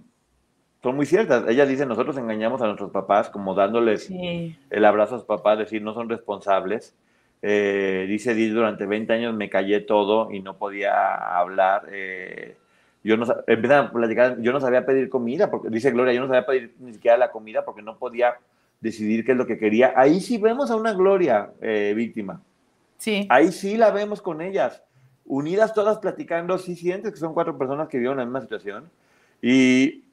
son muy ciertas. Ella dice, nosotros engañamos a nuestros papás como dándoles el abrazo a sus papás, decir, no son responsables. Eh, dice, durante 20 años me callé todo y no podía hablar. Eh, yo no, empiezan a platicar, yo no sabía pedir comida, porque dice Gloria, yo no sabía pedir ni siquiera la comida porque no podía decidir qué es lo que quería. Ahí sí vemos a una Gloria eh, víctima. Sí. Ahí sí la vemos con ellas. Unidas todas platicando, sí sientes que son cuatro personas que vivieron la misma situación. Y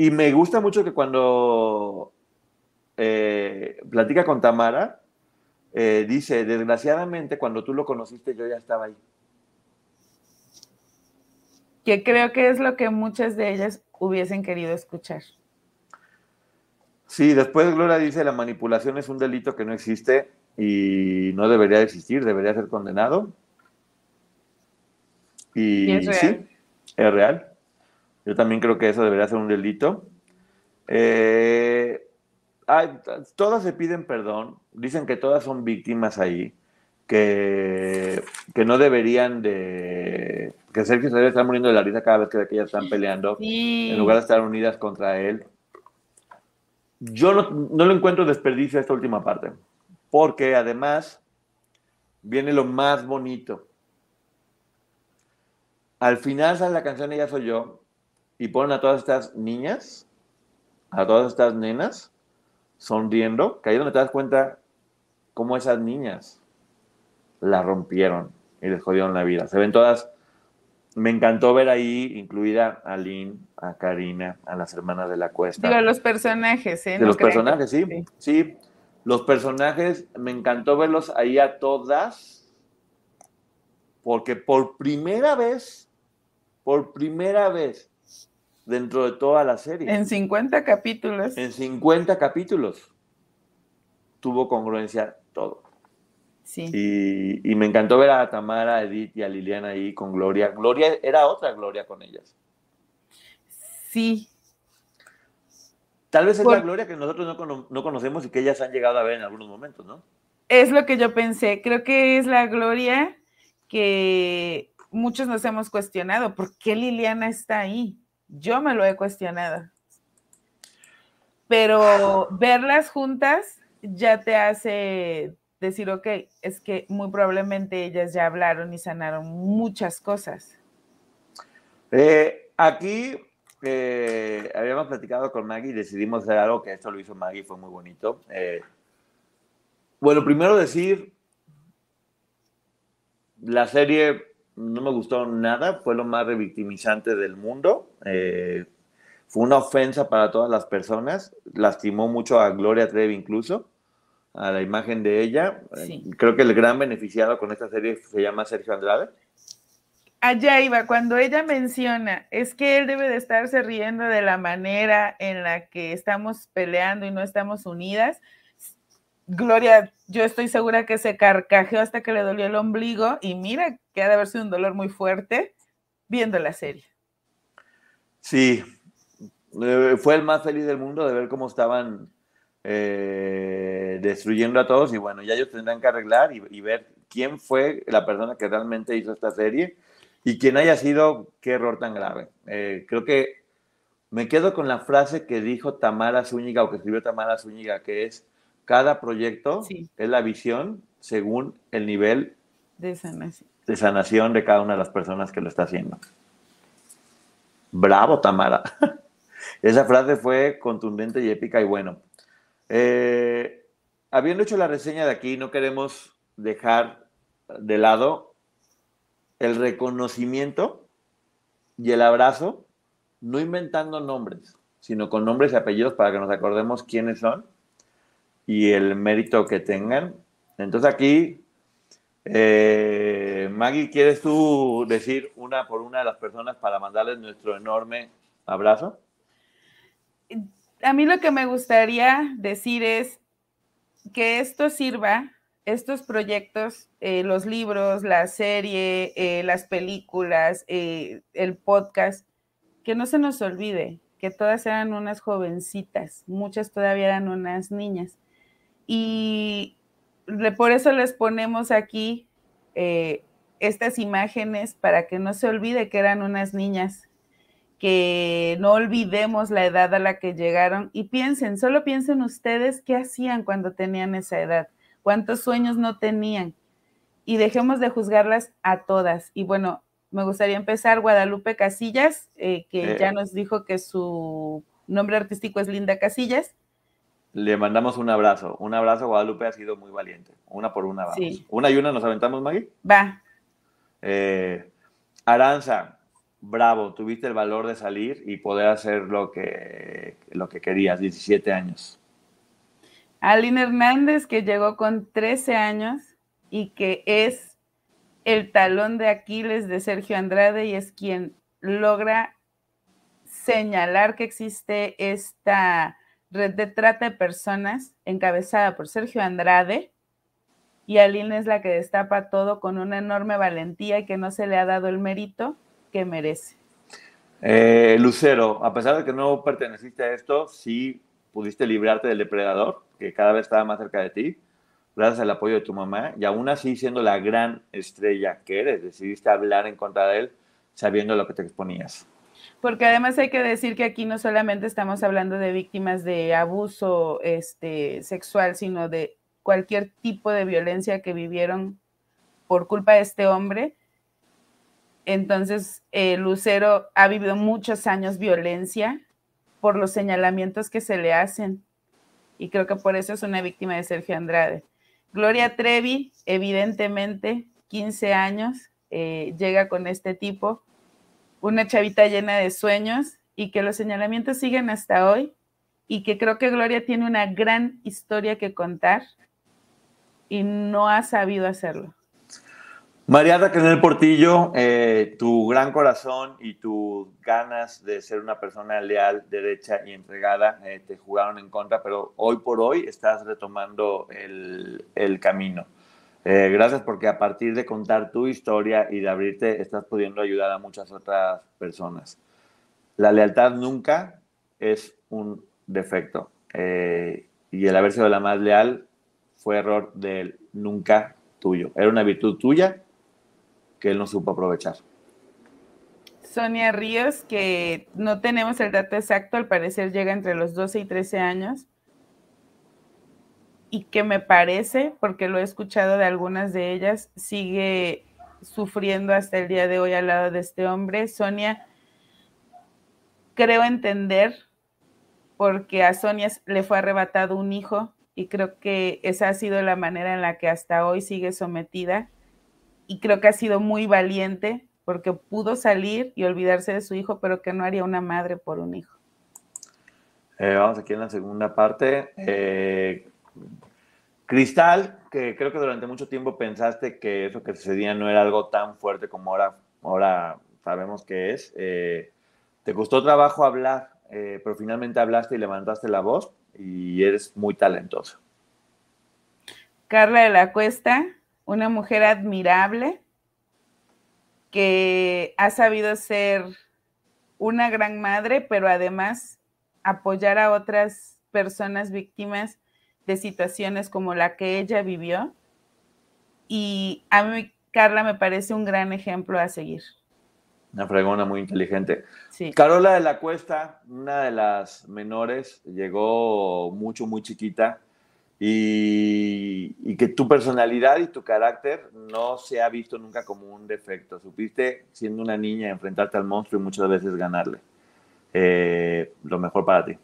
y me gusta mucho que cuando eh, platica con Tamara, eh, dice, desgraciadamente cuando tú lo conociste yo ya estaba ahí. Que creo que es lo que muchas de ellas hubiesen querido escuchar. Sí, después Gloria dice, la manipulación es un delito que no existe y no debería existir, debería ser condenado. Y, es real. sí, es real. Yo también creo que eso debería ser un delito. Eh, todas se piden perdón, dicen que todas son víctimas ahí, que, que no deberían de... que Sergio se debe estar muriendo de la risa cada vez que ellas están peleando, en lugar de estar unidas contra él. Yo no, no lo encuentro desperdicio esta última parte, porque además viene lo más bonito. Al final sale la canción Ella Soy Yo, y ponen a todas estas niñas, a todas estas nenas, sonriendo, que ahí es donde te das cuenta cómo esas niñas la rompieron y les jodieron la vida. Se ven todas. Me encantó ver ahí, incluida a Lynn, a Karina, a las hermanas de la cuesta. Digo, los personajes, ¿eh? De los personajes, sí, sí. Los personajes, me encantó verlos ahí a todas, porque por primera vez, por primera vez, dentro de toda la serie. En 50 capítulos. En 50 capítulos. Tuvo congruencia todo. Sí. Y, me encantó ver a Tamara, a Edith y a Liliana ahí con Gloria. Gloria era otra Gloria con ellas. Sí. Tal vez es la Gloria que nosotros no, no conocemos y que ellas han llegado a ver en algunos momentos, ¿no? Es lo que yo pensé. Creo que es la Gloria que muchos nos hemos cuestionado. ¿Por qué Liliana está ahí? Yo me lo he cuestionado. Pero verlas juntas ya te hace decir, ok, es que muy probablemente ellas ya hablaron y sanaron muchas cosas. Eh, aquí eh, habíamos platicado con Maggie y decidimos hacer algo que esto lo hizo Maggie, fue muy bonito. Eh, bueno, primero decir, la serie no me gustó nada, fue lo más revictimizante del mundo. Eh, fue una ofensa para todas las personas, lastimó mucho a Gloria Trevi incluso, a la imagen de ella. Eh, creo que el gran beneficiado con esta serie se llama Sergio Andrade. Allá iba, cuando ella menciona, es que él debe de estarse riendo de la manera en la que estamos peleando y no estamos unidas. Gloria, yo estoy segura que se carcajeó hasta que le dolió el ombligo y mira que ha de haber sido un dolor muy fuerte viendo la serie. Sí, eh, fue el más feliz del mundo de ver cómo estaban eh, destruyendo a todos y bueno, ya ellos tendrán que arreglar y, ver quién fue la persona que realmente hizo esta serie y quién haya sido, qué error tan grave. Eh, creo que me quedo con la frase que dijo Tamara Zúñiga o que escribió Tamara Zúñiga, que es, cada proyecto es la visión según el nivel de sanación. de sanación de cada una de las personas que lo está haciendo. Bravo, Tamara. <laughs> Esa frase fue contundente y épica y bueno. Eh, habiendo hecho la reseña de aquí, no queremos dejar de lado el reconocimiento y el abrazo, no inventando nombres, sino con nombres y apellidos para que nos acordemos quiénes son y el mérito que tengan. Entonces aquí, eh, Maggie, ¿quieres tú decir una por una de las personas para mandarles nuestro enorme abrazo? a mí lo que me gustaría decir es que esto sirva, estos proyectos, eh, los libros, la serie, eh, las películas, eh, el podcast, que no se nos olvide que todas eran unas jovencitas, muchas todavía eran unas niñas. Y por eso les ponemos aquí estas imágenes para que no se olvide que eran unas niñas que no olvidemos la edad a la que llegaron y piensen, solo piensen ustedes qué hacían cuando tenían esa edad, cuántos sueños no tenían y dejemos de juzgarlas a todas. Y bueno, me gustaría empezar Guadalupe Casillas, eh, que ya nos dijo que su nombre artístico es Linda Casillas. Le mandamos un abrazo, un abrazo, Guadalupe ha sido muy valiente, una por una, vamos. Una y una nos aventamos, Maggie. Va. Eh, Aranza, bravo, tuviste el valor de salir y poder hacer lo que, lo que querías, 17 años. Aline Hernández, que llegó con 13 años y que es el talón de Aquiles de Sergio Andrade y es quien logra señalar que existe esta red de trata de personas encabezada por Sergio Andrade y Aline es la que destapa todo con una enorme valentía y que no se le ha dado el mérito que merece. Eh, Lucero, a pesar de que no perteneciste a esto, sí pudiste librarte del depredador, que cada vez estaba más cerca de ti, gracias al apoyo de tu mamá, y aún así siendo la gran estrella que eres, decidiste hablar en contra de él sabiendo lo que te exponías. Porque además hay que decir que aquí no solamente estamos hablando de víctimas de abuso este, sexual, sino de cualquier tipo de violencia que vivieron por culpa de este hombre entonces, eh, Lucero ha vivido muchos años violencia por los señalamientos que se le hacen. Y creo que por eso es una víctima de Sergio Andrade. Gloria Trevi, evidentemente, 15 años, eh, llega con este tipo, una chavita llena de sueños y que los señalamientos siguen hasta hoy y que creo que Gloria tiene una gran historia que contar y no ha sabido hacerlo. María Raquel Portillo, eh, tu gran corazón y tus ganas de ser una persona leal, derecha y entregada eh, te jugaron en contra, pero hoy por hoy estás retomando el, camino. Eh, gracias porque a partir de contar tu historia y de abrirte, estás pudiendo ayudar a muchas otras personas. La lealtad nunca es un defecto y el haber sido la más leal fue error del nunca tuyo. Era una virtud tuya que él no supo aprovechar. Sonia Ríos, que no tenemos el dato exacto, al parecer llega entre los 12 y 13 años, y que me parece, porque lo he escuchado de algunas de ellas, sigue sufriendo hasta el día de hoy al lado de este hombre. Sonia, creo entender, porque a Sonia le fue arrebatado un hijo, y creo que esa ha sido la manera en la que hasta hoy sigue sometida y creo que ha sido muy valiente porque pudo salir y olvidarse de su hijo, pero que no haría una madre por un hijo. Eh, vamos aquí en la segunda parte. Eh, Cristal, que creo que durante mucho tiempo pensaste que eso que sucedía no era algo tan fuerte como ahora, ahora sabemos que es. Eh, te costó trabajo hablar, pero finalmente hablaste y levantaste la voz y eres muy talentoso. Carla de la Cuesta, una mujer admirable que ha sabido ser una gran madre, pero además apoyar a otras personas víctimas de situaciones como la que ella vivió. Y a mí, Carla, me parece un gran ejemplo a seguir. Una fregona muy inteligente. Carola de la Cuesta, una de las menores, llegó mucho, muy chiquita y, que tu personalidad y tu carácter no se ha visto nunca como un defecto. Supiste, siendo una niña, enfrentarte al monstruo y muchas veces ganarle. Eh, lo mejor para ti.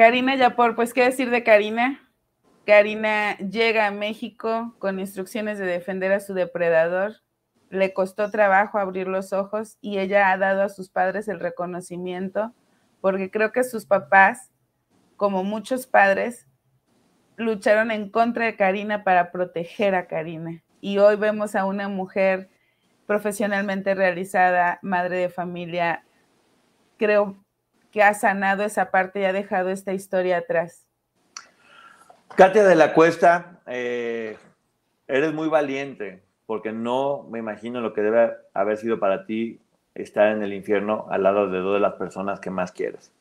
Karina Yapor, pues qué decir de Karina. Karina llega a México con instrucciones de defender a su depredador le costó trabajo abrir los ojos y ella ha dado a sus padres el reconocimiento porque creo que sus papás, como muchos padres, lucharon en contra de Karina para proteger a Karina. Y hoy vemos a una mujer profesionalmente realizada, madre de familia, creo que ha sanado esa parte y ha dejado esta historia atrás. Katia de la Cuesta, eh, eres muy valiente, porque no me imagino lo que debe haber sido para ti estar en el infierno al lado de dos de las personas que más quieres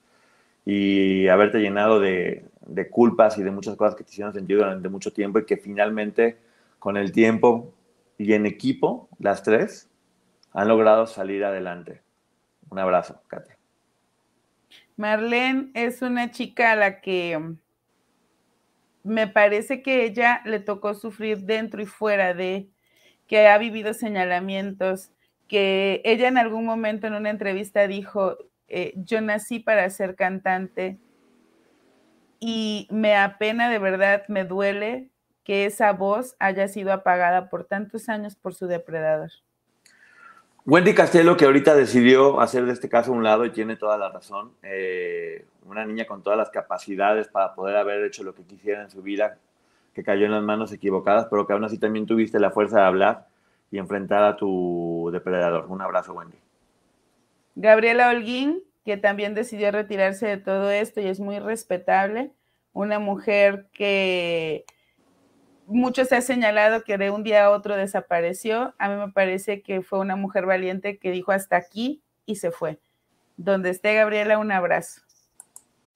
y haberte llenado de, culpas y de muchas cosas que te hicieron sentido durante mucho tiempo y que finalmente con el tiempo y en equipo, las tres, han logrado salir adelante. Un abrazo, Katia. Marlene es una chica a la que me parece que ella le tocó sufrir dentro y fuera de que ha vivido señalamientos, que ella en algún momento en una entrevista dijo, eh, yo nací para ser cantante y me apena de verdad, me duele que esa voz haya sido apagada por tantos años por su depredador. Wendy Castelo, que ahorita decidió hacer de este caso un lado y tiene toda la razón, eh, una niña con todas las capacidades para poder haber hecho lo que quisiera en su vida, que cayó en las manos equivocadas, pero que aún así también tuviste la fuerza de hablar y enfrentar a tu depredador. Un abrazo, Wendy. Gabriela Holguín, que también decidió retirarse de todo esto y es muy respetable, una mujer que mucho se ha señalado que de un día a otro desapareció. A mí me parece que fue una mujer valiente que dijo hasta aquí y se fue. Donde esté Gabriela, un abrazo.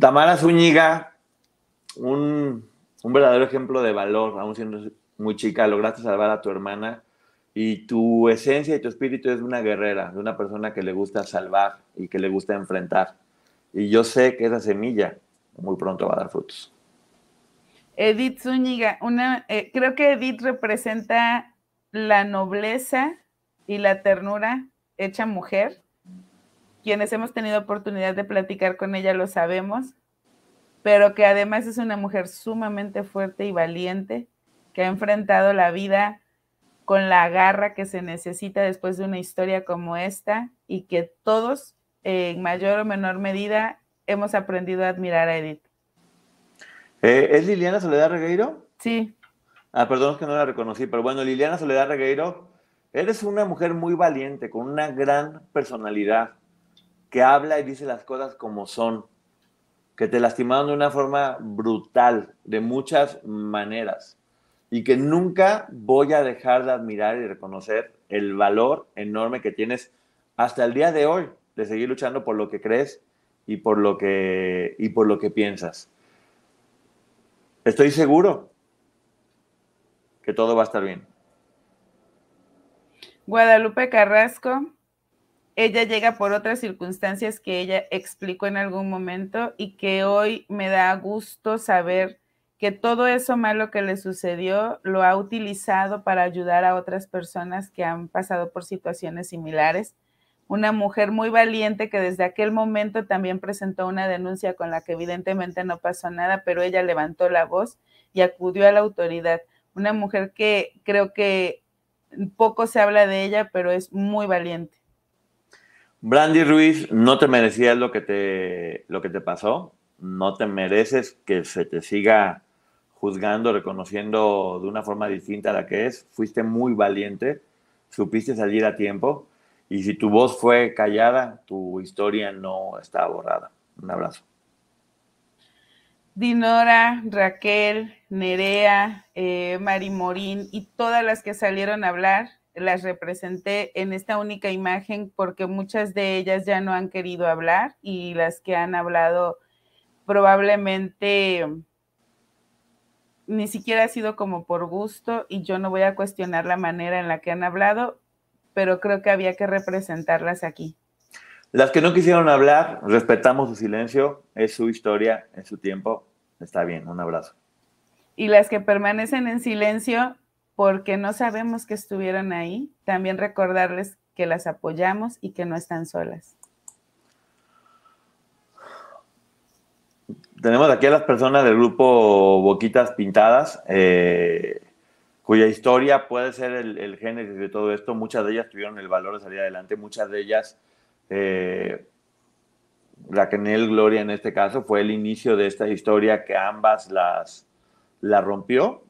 Tamara Zúñiga, un, verdadero ejemplo de valor, aún siendo muy chica, lograste salvar a tu hermana y tu esencia y tu espíritu es una guerrera, de una persona que le gusta salvar y que le gusta enfrentar. Y yo sé que esa semilla muy pronto va a dar frutos. Edith Zúñiga, una, eh, creo que Edith representa la nobleza y la ternura hecha mujer quienes hemos tenido oportunidad de platicar con ella lo sabemos, pero que además es una mujer sumamente fuerte y valiente, que ha enfrentado la vida con la garra que se necesita después de una historia como esta y que todos, en mayor o menor medida, hemos aprendido a admirar a Edith. Eh, ¿Es Liliana Soledad Regueiro? Sí. Ah, perdón, es que no la reconocí, pero bueno, Liliana Soledad Regueiro, eres una mujer muy valiente, con una gran personalidad que habla y dice las cosas como son, que te lastimaron de una forma brutal, de muchas maneras, y que nunca voy a dejar de admirar y reconocer el valor enorme que tienes hasta el día de hoy, de seguir luchando por lo que crees y por lo que, y por lo que piensas. Estoy seguro que todo va a estar bien. Guadalupe Carrasco, ella llega por otras circunstancias que ella explicó en algún momento y que hoy me da gusto saber que todo eso malo que le sucedió lo ha utilizado para ayudar a otras personas que han pasado por situaciones similares. una mujer muy valiente que desde aquel momento también presentó una denuncia con la que evidentemente no pasó nada, pero ella levantó la voz y acudió a la autoridad. Una mujer que creo que poco se habla de ella, pero es muy valiente. Brandy Ruiz, no te merecías lo que te, lo que te pasó, no te mereces que se te siga juzgando, reconociendo de una forma distinta a la que es. Fuiste muy valiente, supiste salir a tiempo y si tu voz fue callada, tu historia no está borrada. Un abrazo. Dinora, Raquel, Nerea, eh, Mari Morín y todas las que salieron a hablar, las representé en esta única imagen porque muchas de ellas ya no han querido hablar y las que han hablado probablemente ni siquiera ha sido como por gusto y yo no voy a cuestionar la manera en la que han hablado, pero creo que había que representarlas aquí. Las que no quisieron hablar, respetamos su silencio, es su historia, es su tiempo, está bien, un abrazo. Y las que permanecen en silencio porque no sabemos que estuvieron ahí, también recordarles que las apoyamos y que no están solas. tenemos aquí a las personas del grupo Boquitas Pintadas, eh, cuya historia puede ser el, génesis de todo esto. Muchas de ellas tuvieron el valor de salir adelante, muchas de ellas, eh, Raquel Gloria en este caso, fue el inicio de esta historia que ambas las la rompió,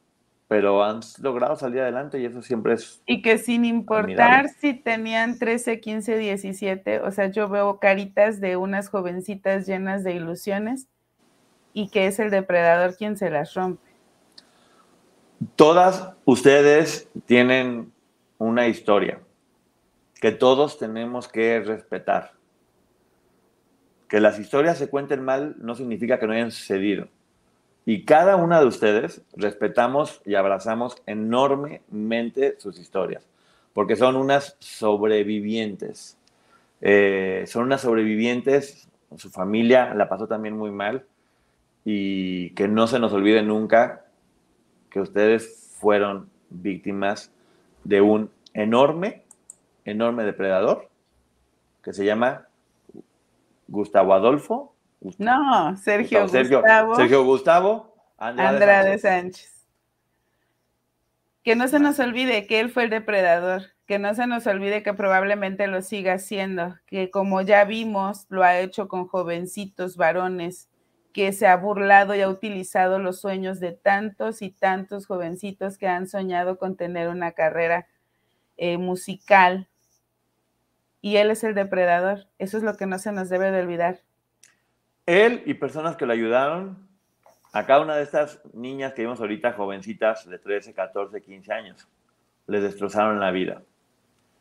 pero han logrado salir adelante y eso siempre es... Y que sin importar si tenían 13, 15, 17, o sea, yo veo caritas de unas jovencitas llenas de ilusiones y que es el depredador quien se las rompe. Todas ustedes tienen una historia que todos tenemos que respetar. Que las historias se cuenten mal no significa que no hayan sucedido. Y cada una de ustedes respetamos y abrazamos enormemente sus historias, porque son unas sobrevivientes. Eh, son unas sobrevivientes, su familia la pasó también muy mal, y que no se nos olvide nunca que ustedes fueron víctimas de un enorme, enorme depredador que se llama Gustavo Adolfo. No, Sergio Gustavo. Sergio Gustavo Andrade, Sánchez. Que no se nos olvide que él fue el depredador, que no se nos olvide que probablemente lo siga haciendo, que como ya vimos, lo ha hecho con jovencitos varones que se ha burlado y ha utilizado los sueños de tantos y tantos jovencitos que han soñado con tener una carrera eh, musical. Y él es el depredador. Eso es lo que no se nos debe de olvidar. Él y personas que lo ayudaron, a cada una de estas niñas que vimos ahorita, jovencitas de 13, 14, 15 años, les destrozaron la vida.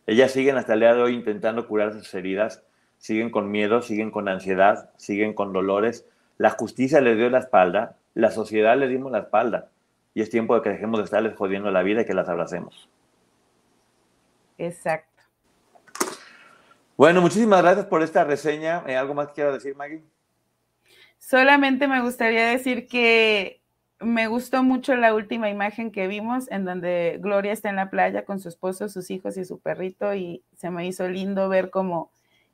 Ellas siguen hasta el día de hoy intentando curar sus heridas, siguen con miedo, siguen con ansiedad, siguen con dolores, la justicia les dio la espalda, la sociedad les dimos la espalda. Y es tiempo de que dejemos de estarles jodiendo la vida y que las abracemos. Exacto. Bueno, muchísimas gracias por esta reseña. Eh, ¿Algo más que quiero decir, Maggie? Solamente me gustaría decir que me gustó mucho la última imagen que vimos en donde Gloria está en la playa con su esposo, sus hijos y su perrito y se me hizo lindo ver cómo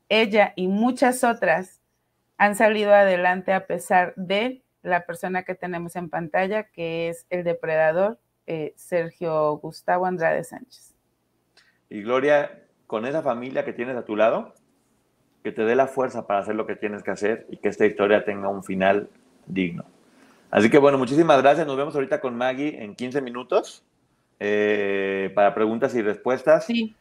ella y muchas otras han salido adelante a pesar de la persona que tenemos en pantalla, que es el depredador eh, Sergio Gustavo Andrade Sánchez. Y Gloria, con esa familia que tienes a tu lado, que te dé la fuerza para hacer lo que tienes que hacer y que esta historia tenga un final digno. Así que bueno, muchísimas gracias. Nos vemos ahorita con Maggie en 15 minutos eh, para preguntas y respuestas. Sí.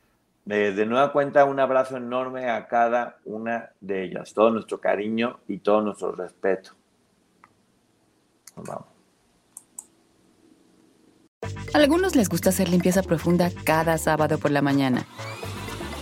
Eh, de nueva cuenta, un abrazo enorme a cada una de ellas. Todo nuestro cariño y todo nuestro respeto. vamos. A algunos les gusta hacer limpieza profunda cada sábado por la mañana.